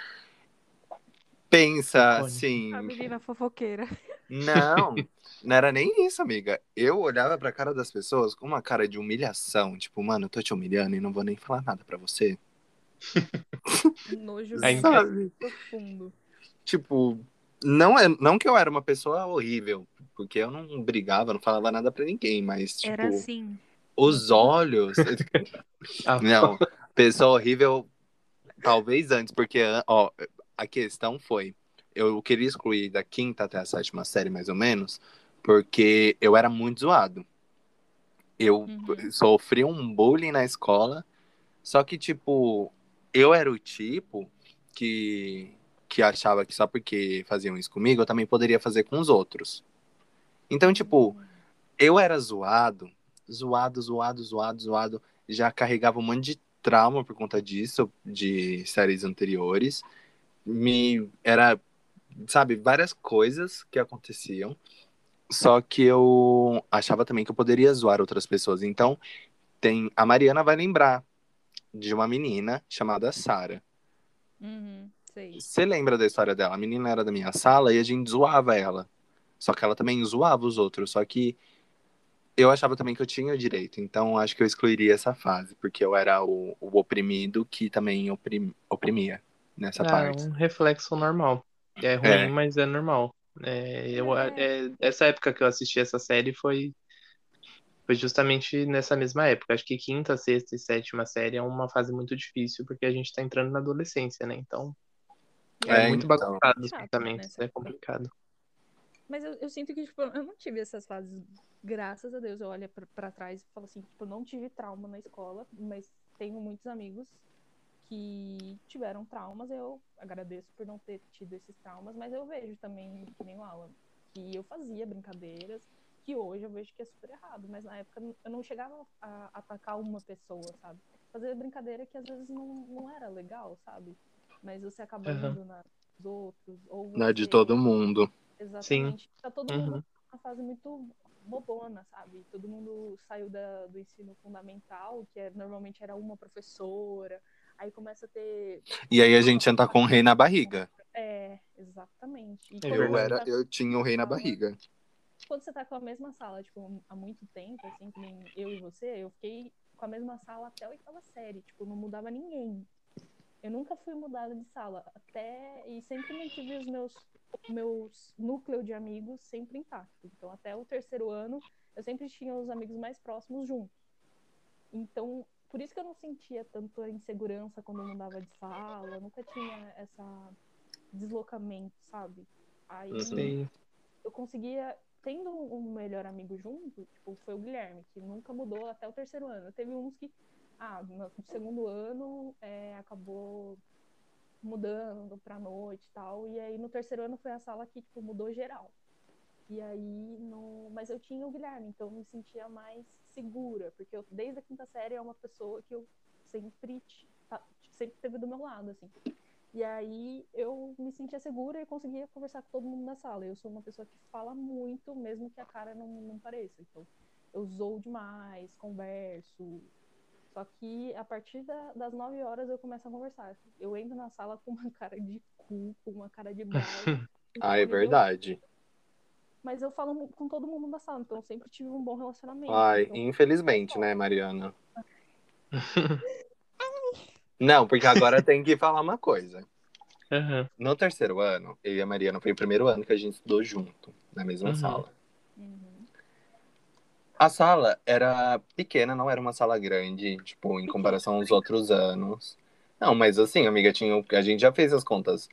pensa assim. A menina fofoqueira. Não, não era nem isso, amiga. Eu olhava pra cara das pessoas com uma cara de humilhação. Tipo, mano, eu tô te humilhando e não vou nem falar nada pra você. Nojo Ainda- Sabe? profundo. Tipo, não, é, não que eu era uma pessoa horrível, porque eu não brigava, não falava nada pra ninguém, mas, tipo, Era assim. os olhos. Não, pessoa horrível, talvez antes, porque, ó, a questão foi, eu queria excluir da quinta até a sétima série, mais ou menos, porque eu era muito zoado. Eu Uhum. sofri um bullying na escola, só que, tipo, eu era o tipo que, que achava que só porque faziam isso comigo, eu também poderia fazer com os outros. Então, tipo, eu era zoado, zoado, zoado, zoado, zoado. Já carregava um monte de trauma por conta disso, de séries anteriores. Me era, sabe, várias coisas que aconteciam. Só que eu achava também que eu poderia zoar outras pessoas. Então, tem a Mariana vai lembrar de uma menina chamada Sara. Uhum. Você lembra da história dela? A menina era da minha sala e a gente zoava ela. Só que ela também zoava os outros. Só que eu achava também que eu tinha o direito. Então acho que eu excluiria essa fase, porque eu era o, o oprimido que também oprim- oprimia nessa é parte. um reflexo normal. É ruim, É. mas é normal. É, eu, É. é, essa época que eu assisti essa série foi, foi justamente nessa mesma época. Acho que quinta, sexta e sétima série é uma fase muito difícil, porque a gente tá entrando na adolescência, né? Então é, É, muito então. bagunçado os pensamentos, né? é complicado. Mas eu, eu sinto que, tipo, eu não tive essas fases, graças a Deus. Eu olho pra trás e falo assim, tipo, eu não tive trauma na escola, mas tenho muitos amigos que tiveram traumas. Eu agradeço por não ter tido esses traumas, mas eu vejo também, que nem o Alan, que eu fazia brincadeiras, que hoje eu vejo que é super errado, mas na época eu não chegava a atacar uma pessoa, sabe? Fazer brincadeira que às vezes não, não era legal, sabe? Mas você acaba Aham. indo na dos outros, ou Não é de você- todo mundo. Exatamente. Tá todo Uhum. mundo numa fase muito bobona, sabe? Todo mundo saiu da, do ensino fundamental, que é, normalmente era uma professora, aí começa a ter. E aí a gente entra com o rei na barriga. É, exatamente. É Eu você era, tá- eu tinha o rei na barriga. quando você tá com a mesma sala, tipo, há muito tempo, assim, que nem eu e você, eu fiquei com a mesma sala até a oitava série, tipo, não mudava ninguém. Eu nunca fui mudada de sala, até, e sempre mantive os meus, meus núcleo de amigos sempre intactos. Então, até o terceiro ano, eu sempre tinha os amigos mais próximos juntos. Então, por isso que eu não sentia tanto a insegurança quando eu mudava de sala, eu nunca tinha essa deslocamento, sabe? Aí, Uhum. Eu conseguia, tendo um melhor amigo junto, tipo, foi o Guilherme, que nunca mudou até o terceiro ano. Teve uns que, ah, no segundo ano é, mudando pra noite e tal, e aí no terceiro ano foi a sala que, tipo, mudou geral. E aí, no... mas eu tinha o Guilherme, então eu me sentia mais segura, porque eu, desde a quinta série é uma pessoa que eu sempre, tá- sempre teve do meu lado, assim. E aí eu me sentia segura e conseguia conversar com todo mundo na sala. Eu sou uma pessoa que fala muito, mesmo que a cara não, não pareça. Então, eu zoo demais, converso. Só que a partir da- das 9 horas eu começo a conversar. Eu entro na sala com uma cara de cu, com uma cara de bravo. Ah, é verdade. Mas eu falo com todo mundo da sala, então eu sempre tive um bom relacionamento. Ai, Então, infelizmente, né, Mariana? Não, porque agora tem que falar uma coisa. Aham. No terceiro ano, eu e a Mariana foi o primeiro ano que a gente estudou junto, na mesma Uhum. sala. uhum. A sala era pequena, não era uma sala grande, tipo, em comparação aos outros anos. Não, mas assim, amiga, tinha, a gente já fez as contas.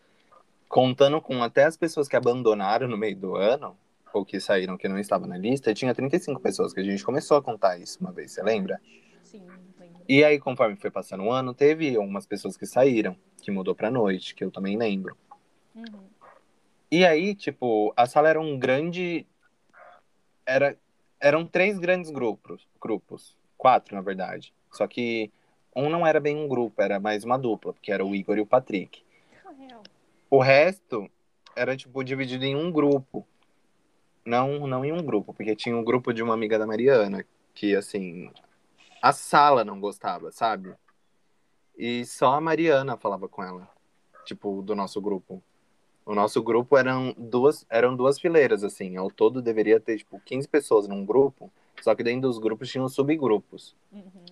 Contando com até as pessoas que abandonaram no meio do ano, ou que saíram que não estavam na lista, tinha 35 pessoas, que a gente começou a contar isso uma vez, você lembra? Sim, lembro. E aí, conforme foi passando o ano, teve algumas pessoas que saíram. que mudou pra noite, que eu também lembro. Uhum. E aí, tipo, a sala era um grande. Era... Eram três grandes grupos. grupos. Quatro, na verdade. Só que um não era bem um grupo, era mais uma dupla, porque era o Igor e o Patrick. Real. O resto era, tipo, dividido em um grupo. Não, não em um grupo, porque tinha um grupo de uma amiga da Mariana, que, assim, a sala não gostava, sabe? E só a Mariana falava com ela, tipo, do nosso grupo. O nosso grupo eram duas, eram duas fileiras, assim. Ao todo deveria ter, tipo, 15 pessoas num grupo, só que dentro dos grupos tinham subgrupos. Uhum.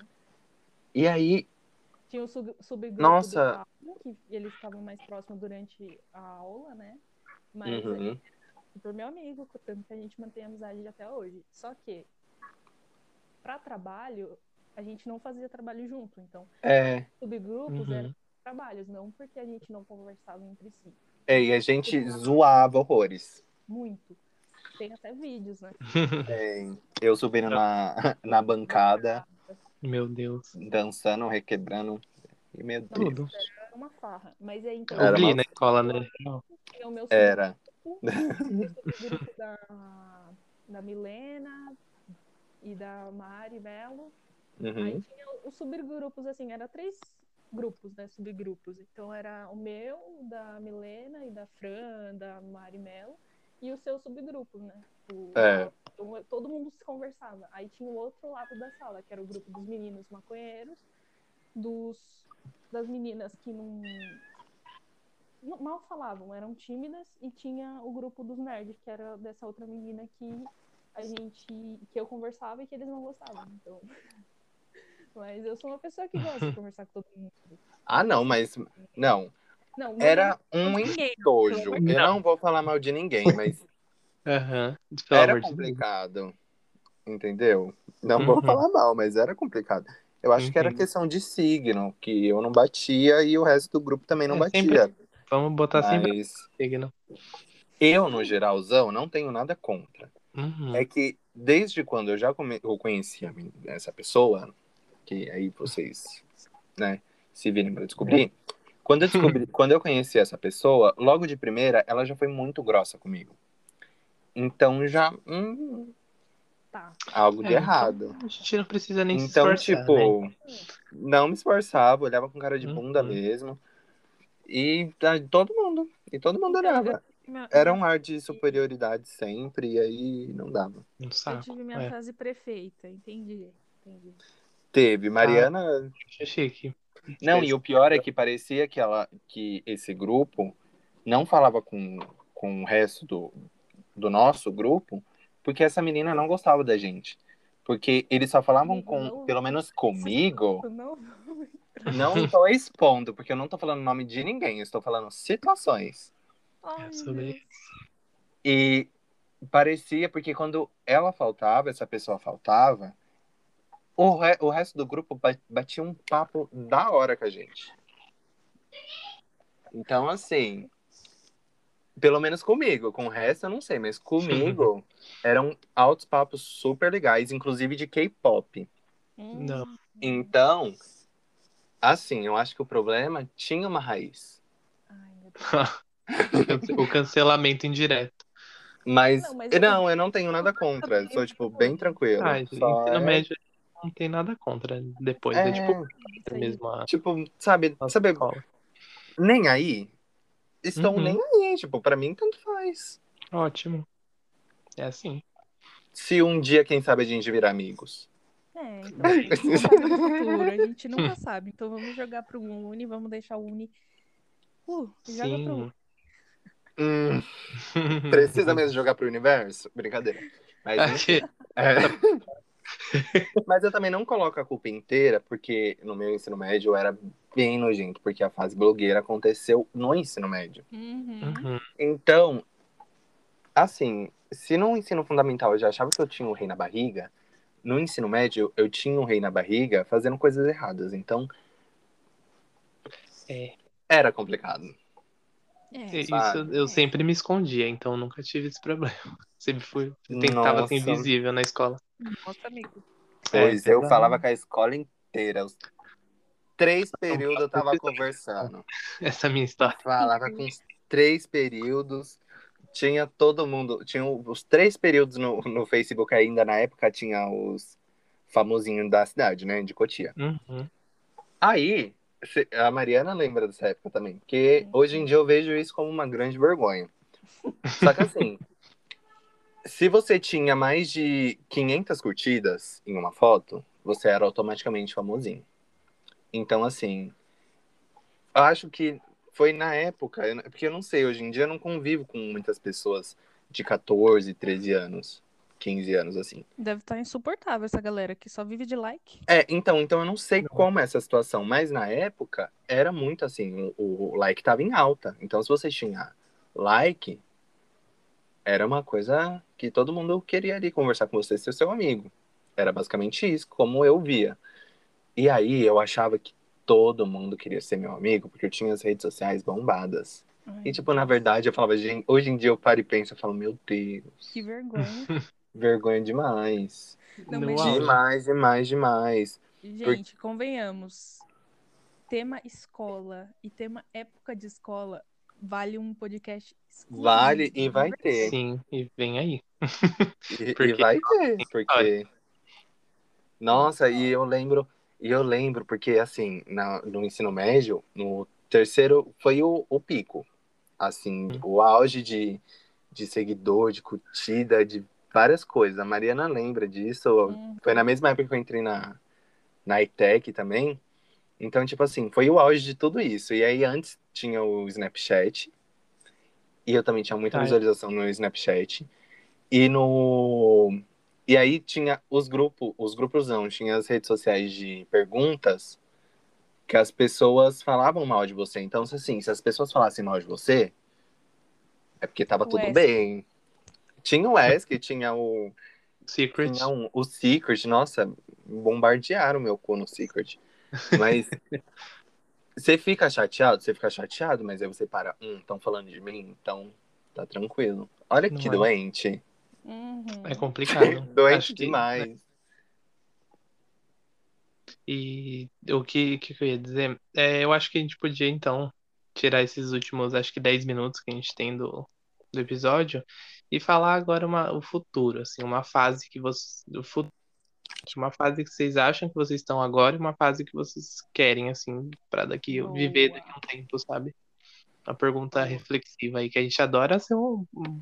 E aí, Tinha o sub, subgrupo Nossa. Paulo, que eles estavam mais próximos durante a aula, né? Mas Uhum. era super meu amigo, tanto que a gente mantém amizade até hoje. Só que, pra trabalho, a gente não fazia trabalho junto. Então, é, subgrupos Uhum. eram trabalhos, não porque a gente não conversava entre si. É, e a gente zoava horrores. Muito. Tem até vídeos, né? É, eu subindo na, na bancada, Meu Deus. dançando, requebrando. E meu Deus. Tudo. Era uma farra. Mas aí, então, Era uma- na escola, né? tinha o meu Era. subgrupo, o subgrupo da, da Milena e da Mari Belo. Aí Uhum. tinha os subgrupos, assim, era três grupos, né? Subgrupos. Então era o meu, da Milena e da Fran, da Mari Melo, e o seu subgrupo, né? O- É. então, todo mundo se conversava. Aí tinha o outro lado da sala, que era o grupo dos meninos maconheiros, dos, das meninas que não, não- mal falavam, eram tímidas, e tinha o grupo dos nerds, que era dessa outra menina que a gente que eu conversava e que eles não gostavam. Então, mas eu sou uma pessoa que gosta de conversar com todo mundo. Ah, não, mas. Não. Não, Era vou um estojo. Eu não vou falar mal de ninguém, mas Aham. Pelo era complicado. Entendeu? Não vou Uhum. falar mal, mas era complicado. Eu acho que era Uhum. questão de signo, que eu não batia e o resto do grupo também não É, batia. Vamos botar sempre Mas signo. eu, no geralzão, não tenho nada contra. Uhum. É que desde quando eu já come... eu essa pessoa, que aí vocês, né, se virem pra descobrir. Quando eu descobri, quando eu conheci essa pessoa, logo de primeira, ela já foi muito grossa comigo. Então já hum, Tá. algo de É, errado. então a gente não precisa nem se Então, esforçar, tipo, né? não me esforçava, olhava com cara de bunda Uhum. mesmo. E ah, todo mundo, e todo mundo Então, olhava. Era um ar de superioridade sempre, e aí não dava. Um Eu tive minha É. fase prefeita, entendi. Entendi. Teve, Mariana Achei chique. Não, e o pior é que parecia que, ela, que esse grupo não falava com, com o resto do, do nosso grupo, porque essa menina não gostava da gente. Porque eles só falavam Amigo, com, não- pelo menos comigo, Não, não tô expondo, porque eu não tô falando o nome de ninguém, eu estou falando situações. Ai. E parecia, porque quando ela faltava, essa pessoa faltava, o, re- o resto do grupo ba- batia um papo da hora com a gente. Então, assim, pelo menos comigo, com o resto eu não sei, mas comigo eram altos papos super legais, inclusive de K-pop. Hum, Não. Então, assim, eu acho que o problema tinha uma raiz. Ai, meu Deus. o cancelamento indireto. Mas, Não, não, mas eu não tenho nada contra. Sou, tipo, bem tranquilo. Ah, Só ensino é, médio não tem nada contra. Depois é, é, tipo aí. mesmo a tipo, sabe, nossa sabe, escola. nem aí. Estão Uhum. nem aí, tipo, pra mim tanto faz. Ótimo. É assim. Se um dia, quem sabe, a gente virar amigos. É, então a gente futuro, a gente nunca sabe. Então vamos jogar pro Uni, vamos deixar o Uni. Uh, joga pro Uni. Sim. Hum, precisa mesmo jogar pro universo? Brincadeira. Mas, é. Mas eu também não coloco a culpa inteira, porque no meu ensino médio eu era bem nojento, porque a fase blogueira aconteceu no ensino médio. Uhum. Uhum. Então, assim, se no ensino fundamental eu já achava que eu tinha um rei na barriga, no ensino médio eu tinha um rei na barriga fazendo coisas erradas. Então, É. era complicado. É, Isso eu sempre me escondia, então nunca tive esse problema. Sempre fui. Tentava ser Nossa. invisível na escola. Nossa, amigo. Pois É, eu falava com a escola inteira. Os três períodos eu tava conversando. Essa é a minha história. Falava com os três períodos. Tinha todo mundo. Tinha os três períodos no, no Facebook ainda. Na época tinha os famosinhos da cidade, né? De Cotia. Uhum. Aí, a Mariana lembra dessa época também. Porque hoje em dia eu vejo isso como uma grande vergonha. Só que assim, se você tinha mais de 500 curtidas em uma foto, você era automaticamente famosinho. Então, assim, eu acho que foi na época, porque eu não sei, hoje em dia eu não convivo com muitas pessoas de 14, 13 anos, 15 anos, assim. Deve estar insuportável essa galera que só vive de like. É, então, então eu não sei como é essa situação, mas na época era muito assim, o, o like tava em alta. Então, se você tinha like, era uma coisa que todo mundo queria ali conversar com você, ser seu amigo. Era basicamente isso, como eu via. E aí eu achava que todo mundo queria ser meu amigo, porque eu tinha as redes sociais bombadas. Ai, E, tipo, na verdade, eu falava, gente, hoje em dia eu paro e penso, eu falo, meu Deus, que vergonha. vergonha demais. Não, mas-. Demais, demais, demais. Gente, convenhamos. Tema escola e tema época de escola vale um podcast exclusivo. Vale e vai ter. Sim, e vem aí. E, Porque- e vai ter, porque. Nossa, e eu lembro, e eu lembro, porque assim, na- no ensino médio, no terceiro foi o, o pico. Assim, o auge de, de seguidor, de curtida, de várias coisas. A Mariana lembra disso. Hum, Foi na mesma época que eu entrei na, na ITEC também. Então, tipo assim, foi o auge de tudo isso. E aí antes tinha o Snapchat. E eu também tinha muita Ai. visualização no Snapchat. E no. E aí tinha os grupos, os grupos não, tinha as redes sociais de perguntas que as pessoas falavam mal de você. Então, se, assim, se as pessoas falassem mal de você, é porque tava O tudo bem. Tinha o ESC, tinha o. Secret. Tinha um, o Secret, nossa, bombardearam meu cu no Secret. Mas você fica chateado, você fica chateado, mas aí você para, hum, estão falando de mim, então tá tranquilo. Olha Não que é. doente. Uhum. É complicado. Doente Acho que- demais. E o que, que eu ia dizer? É, eu acho que a gente podia, então, tirar esses últimos, acho que 10 minutos que a gente tem do, do episódio e falar agora uma, o futuro, assim, uma fase que vocês. O futuro, uma fase que vocês acham que vocês estão agora e uma fase que vocês querem, assim, pra daqui, Boa. viver daqui a um tempo, sabe? Uma pergunta reflexiva aí, que a gente adora ser um, um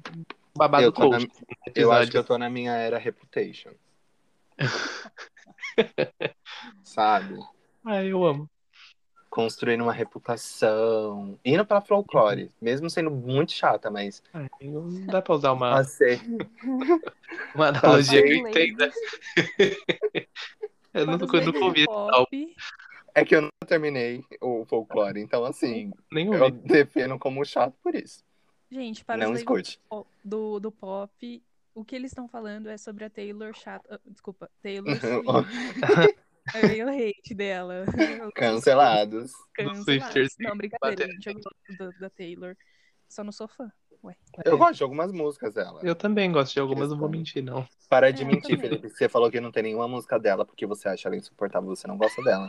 babado Eu coach. na- Eu acho que eu tô na minha era Reputation. Sabe? Ah, eu amo. Construindo uma reputação. Indo pra folclore. Mesmo sendo muito chata, mas. Ah, não dá pra usar uma, uma analogia que eu ladies, Eu nunca, os eu nunca ouvi É que eu não terminei o folclore, então assim, nem eu defino como chato por isso. Gente, para Não os escute. do, do pop, o que eles estão falando é sobre a Taylor chata. ah, Desculpa, Taylor Swift. É meio hate dela. Cancelados. Cancelados. Não, brincadeira, gente. Eu gosto da Taylor. Só não sou fã. Eu gosto de algumas músicas dela. Eu também gosto de algumas, não vou mentir, não. Para de É, mentir. Felipe. Você falou que não tem nenhuma música dela porque você acha ela insuportável, você não gosta dela.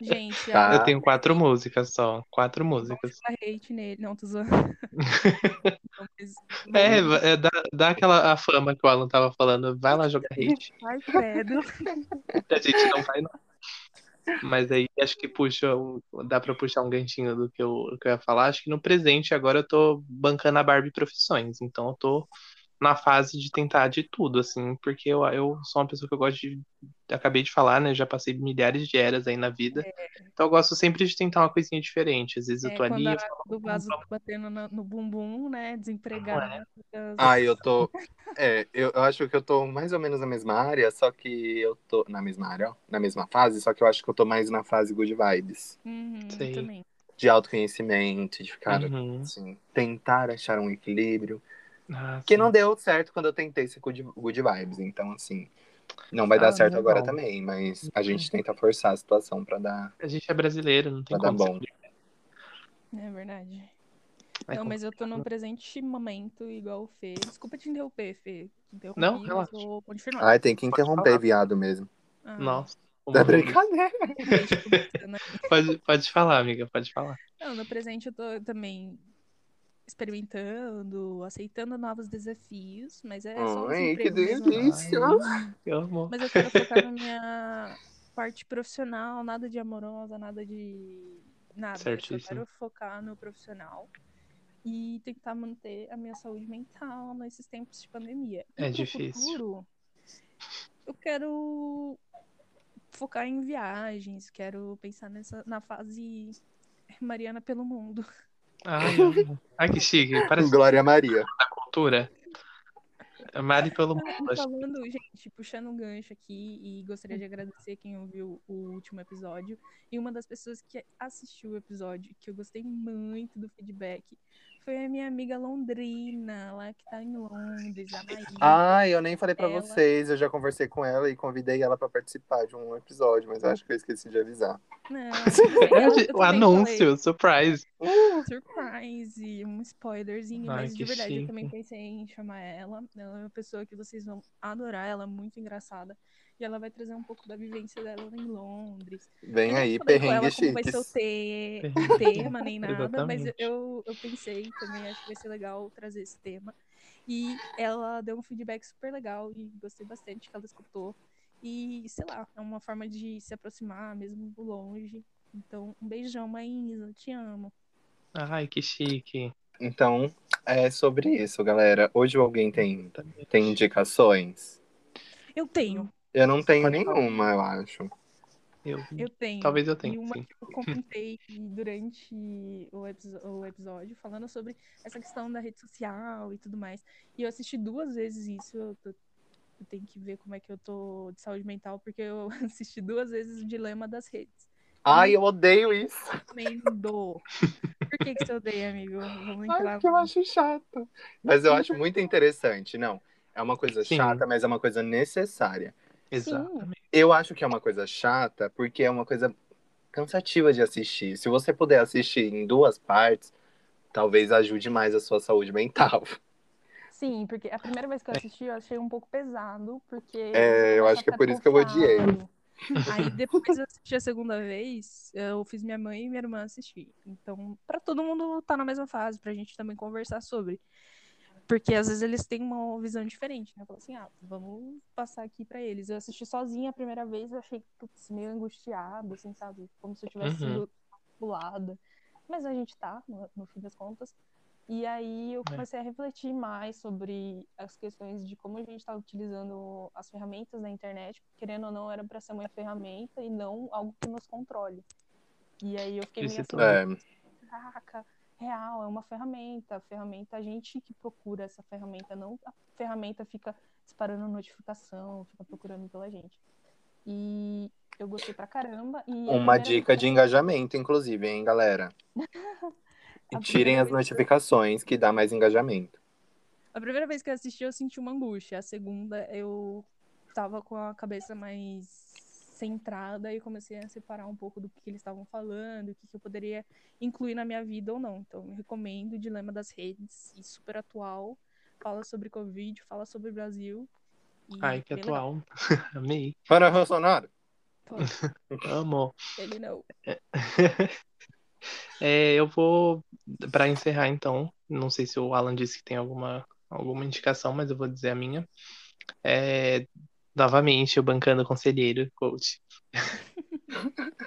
Gente, Tá. Eu tenho quatro músicas só. Quatro músicas. a hate nele. Não, tô zoando. É, é dá, dá aquela a fama que o Alan tava falando. Vai lá jogar hate. Ai, credo. A gente não vai, não. Mas aí acho que puxa, dá pra puxar um ganchinho do que eu, que eu ia falar. Acho que no presente agora eu tô bancando a Barbie Profissões. Então eu tô na fase de tentar de tudo, assim, porque eu, eu sou uma pessoa que eu gosto de. Acabei de falar, né? Já passei milhares de eras aí na vida. Então eu gosto sempre de tentar uma coisinha diferente. Às vezes eu É, tô ali. a eu falo, do vaso tá batendo no, no bumbum, né? Desempregado. Ah, eu tô. É, eu, eu acho que eu tô mais ou menos na mesma área, só que eu tô. Na mesma área, ó. Na mesma fase, só que eu acho que eu tô mais na fase good vibes. Uhum, Sei. também. De autoconhecimento, de ficar, Uhum. assim, tentar achar um equilíbrio. Ah, Que sim. não deu certo quando eu tentei ser good, good vibes. Então, assim, não vai Ah, dar certo não é agora bom. também, mas a gente tenta forçar a situação pra dar. A gente é brasileiro, não tem dar como bom. ser- É verdade. Vai não, com- mas eu tô num presente momento igual o Fê. Desculpa te interromper, Fê. Te interrompi, Não, mas relaxa. vou continuar. Ai, tem que interromper, viado mesmo. Ah, Nossa. Da brincadeira. pode, pode falar, amiga, pode falar. Não, no presente eu tô também experimentando, aceitando novos desafios, mas é só Ai, um que delícia! Ai, eu amo. Mas eu quero focar na minha parte profissional, nada de amorosa, nada de nada. Eu Certíssimo. quero focar no profissional e tentar manter a minha saúde mental nesses tempos de pandemia. E É difícil. futuro, eu quero focar em viagens, quero pensar nessa na fase Mariana pelo mundo. Ai. Ai, que chique. Parece Glória a Maria. da cultura. Mari pelo mundo. E acho falando, gente, puxando um gancho aqui, e gostaria de agradecer quem ouviu o último episódio. E uma das pessoas que assistiu o episódio, que eu gostei muito do feedback, foi a minha amiga Londrina, lá que tá em Londres, a Maíra. Ai, eu nem falei pra Ela- vocês, eu já conversei com ela e convidei ela pra participar de um episódio, mas acho que eu esqueci de avisar. Não. Eu- eu O anúncio, surprise. falei, surprise, um spoilerzinho, Ai, mas de verdade eu chique. também pensei em chamar ela. Ela é uma pessoa que vocês vão adorar, ela é muito engraçada. E ela vai trazer um pouco da vivência dela em Londres. Vem Eu não aí, perrengue como vai ser o, te... O tema, nem nada, mas eu, eu pensei também, acho que vai ser legal trazer esse tema. E ela deu um feedback super legal e gostei bastante que ela escutou. E, sei lá, é uma forma de se aproximar, mesmo longe. Então, um beijão, Maísa, te amo. Ai, que chique. Então, é sobre isso, galera. Hoje alguém tem, tem indicações? Eu tenho, Eu não tenho Pode falar. nenhuma, eu acho. Eu, eu tenho. Talvez eu tenha, E uma sim. que eu comentei durante o, o episódio, falando sobre essa questão da rede social e tudo mais. E eu assisti duas vezes isso. Eu, tô- eu tenho que ver como é que eu tô de saúde mental, porque eu assisti duas vezes o Dilema das Redes. Ai, eu odeio isso. Recomendo. Por que, que você odeia, amigo? Vamos Ai, porque eu acho chato. Mas eu acho muito interessante. Não, é uma coisa Sim. chata, mas é uma coisa necessária. Exatamente. Eu acho que é uma coisa chata porque é uma coisa cansativa de assistir. Se você puder assistir em duas partes, talvez ajude mais a sua saúde mental. Sim, porque a primeira vez que eu assisti eu achei um pouco pesado, porque. É, eu acho que é por isso que eu odiei. Aí depois eu assisti a segunda vez, eu fiz minha mãe e minha irmã assistir. Então, pra todo mundo tá na mesma fase, pra gente também conversar sobre. Porque às vezes eles têm uma visão diferente, né? Falar assim, ah, vamos passar aqui pra eles. Eu assisti sozinha a primeira vez, eu achei putz, meio angustiada, assim, sabe? Como se eu tivesse Uhum. sido pulada. Mas a gente tá, no, no fim das contas. E aí eu É. comecei a refletir mais sobre as questões de como a gente está utilizando as ferramentas da internet, querendo ou não, era para ser uma ferramenta e não algo que nos controle. E aí eu fiquei meio assim. É, caraca, real, é uma ferramenta. A ferramenta, a gente que procura essa ferramenta, não a ferramenta fica disparando notificação, fica procurando pela gente. E eu gostei pra caramba. E uma dica vez de engajamento, inclusive, hein, galera? Tirem as notificações que dá mais engajamento. A primeira vez que eu assisti, eu senti uma angústia. A segunda, eu tava com a cabeça mais centrada e comecei a separar um pouco do que, eles estavam falando, o que, que eu poderia incluir na minha vida ou não. Então, recomendo o Dilema das Redes, e super atual. Fala sobre Covid, fala sobre Brasil. Ai, que atual. Amei. Para Bolsonaro! Amo. ele não. É, eu vou, para encerrar então, não sei se o Alan disse que tem alguma, alguma indicação, mas eu vou dizer a minha. É, novamente, o Bancando Conselheiro, coach.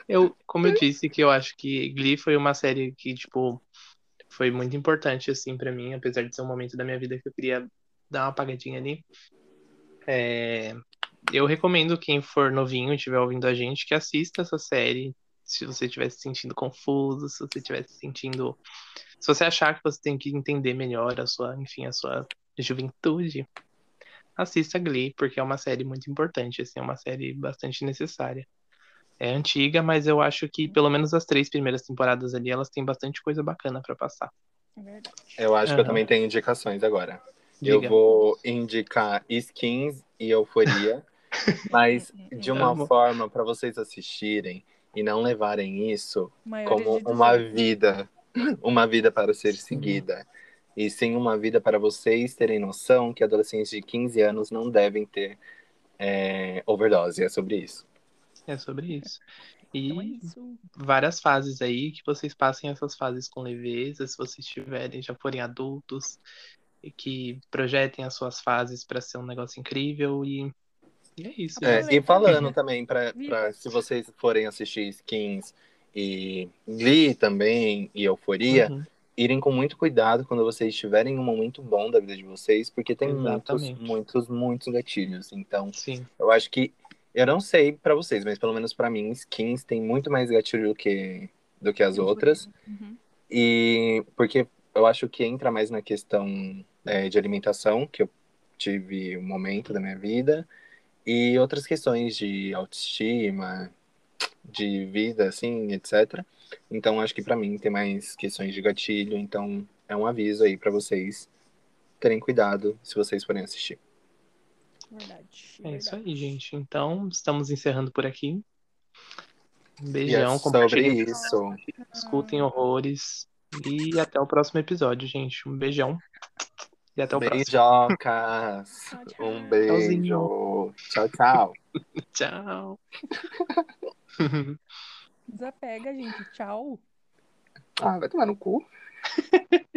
Eu, como eu disse, que eu acho que Glee foi uma série que, tipo, foi muito importante, assim, pra mim, apesar de ser um momento da minha vida que eu queria dar uma apagadinha ali. É, eu recomendo quem for novinho e estiver ouvindo a gente que assista essa série, se você estiver se sentindo confuso, se você estiver se sentindo. Se você achar que você tem que entender melhor a sua, enfim, a sua juventude, assista Glee, porque é uma série muito importante, assim, é uma série bastante necessária. É antiga, mas eu acho que pelo menos as três primeiras temporadas ali, elas têm bastante coisa bacana pra passar. É verdade. Eu acho que eu também tenho indicações agora. Eu Diga. vou indicar Skins e Euforia, mas de uma Amo. forma para vocês assistirem e não levarem isso Maiores como uma 18. vida, uma vida para ser Sim. E sim uma vida para vocês terem noção que adolescentes de 15 anos não devem ter é, overdose. É sobre isso. É sobre isso. Então é E isso. várias fases aí, que vocês passem essas fases com leveza, se vocês tiverem, já forem adultos, e que projetem as suas fases para ser um negócio incrível e, e é isso. É, e falando também, pra, se vocês forem assistir Skins e Glee também, e Euforia, Uhum. Irem com muito cuidado quando vocês estiverem em um momento bom da vida de vocês, porque tem muitos, Exatamente. muitos, muitos gatilhos. Então, Sim, eu acho que, eu não sei pra vocês, mas pelo menos pra mim, Skins tem muito mais gatilho do que, do que as outras. Uhum. E porque eu acho que entra mais na questão é, de alimentação, que eu tive um momento da minha vida, e outras questões de autoestima, de vida, assim, etc. Então acho que pra mim tem mais questões de gatilho, então é um aviso aí pra vocês terem cuidado se vocês forem assistir. Verdade. é isso aí, gente. Então, estamos encerrando por aqui. Um E é beijão, sobre compartilhem, isso. escutem horrores e até o próximo episódio, gente. Um beijão e até o próximo. Beijocas. Tchau, tchau. Um beijo. Tchau, tchau. Tchau. Desapega, gente. Tchau. Ah, vai tomar no cu.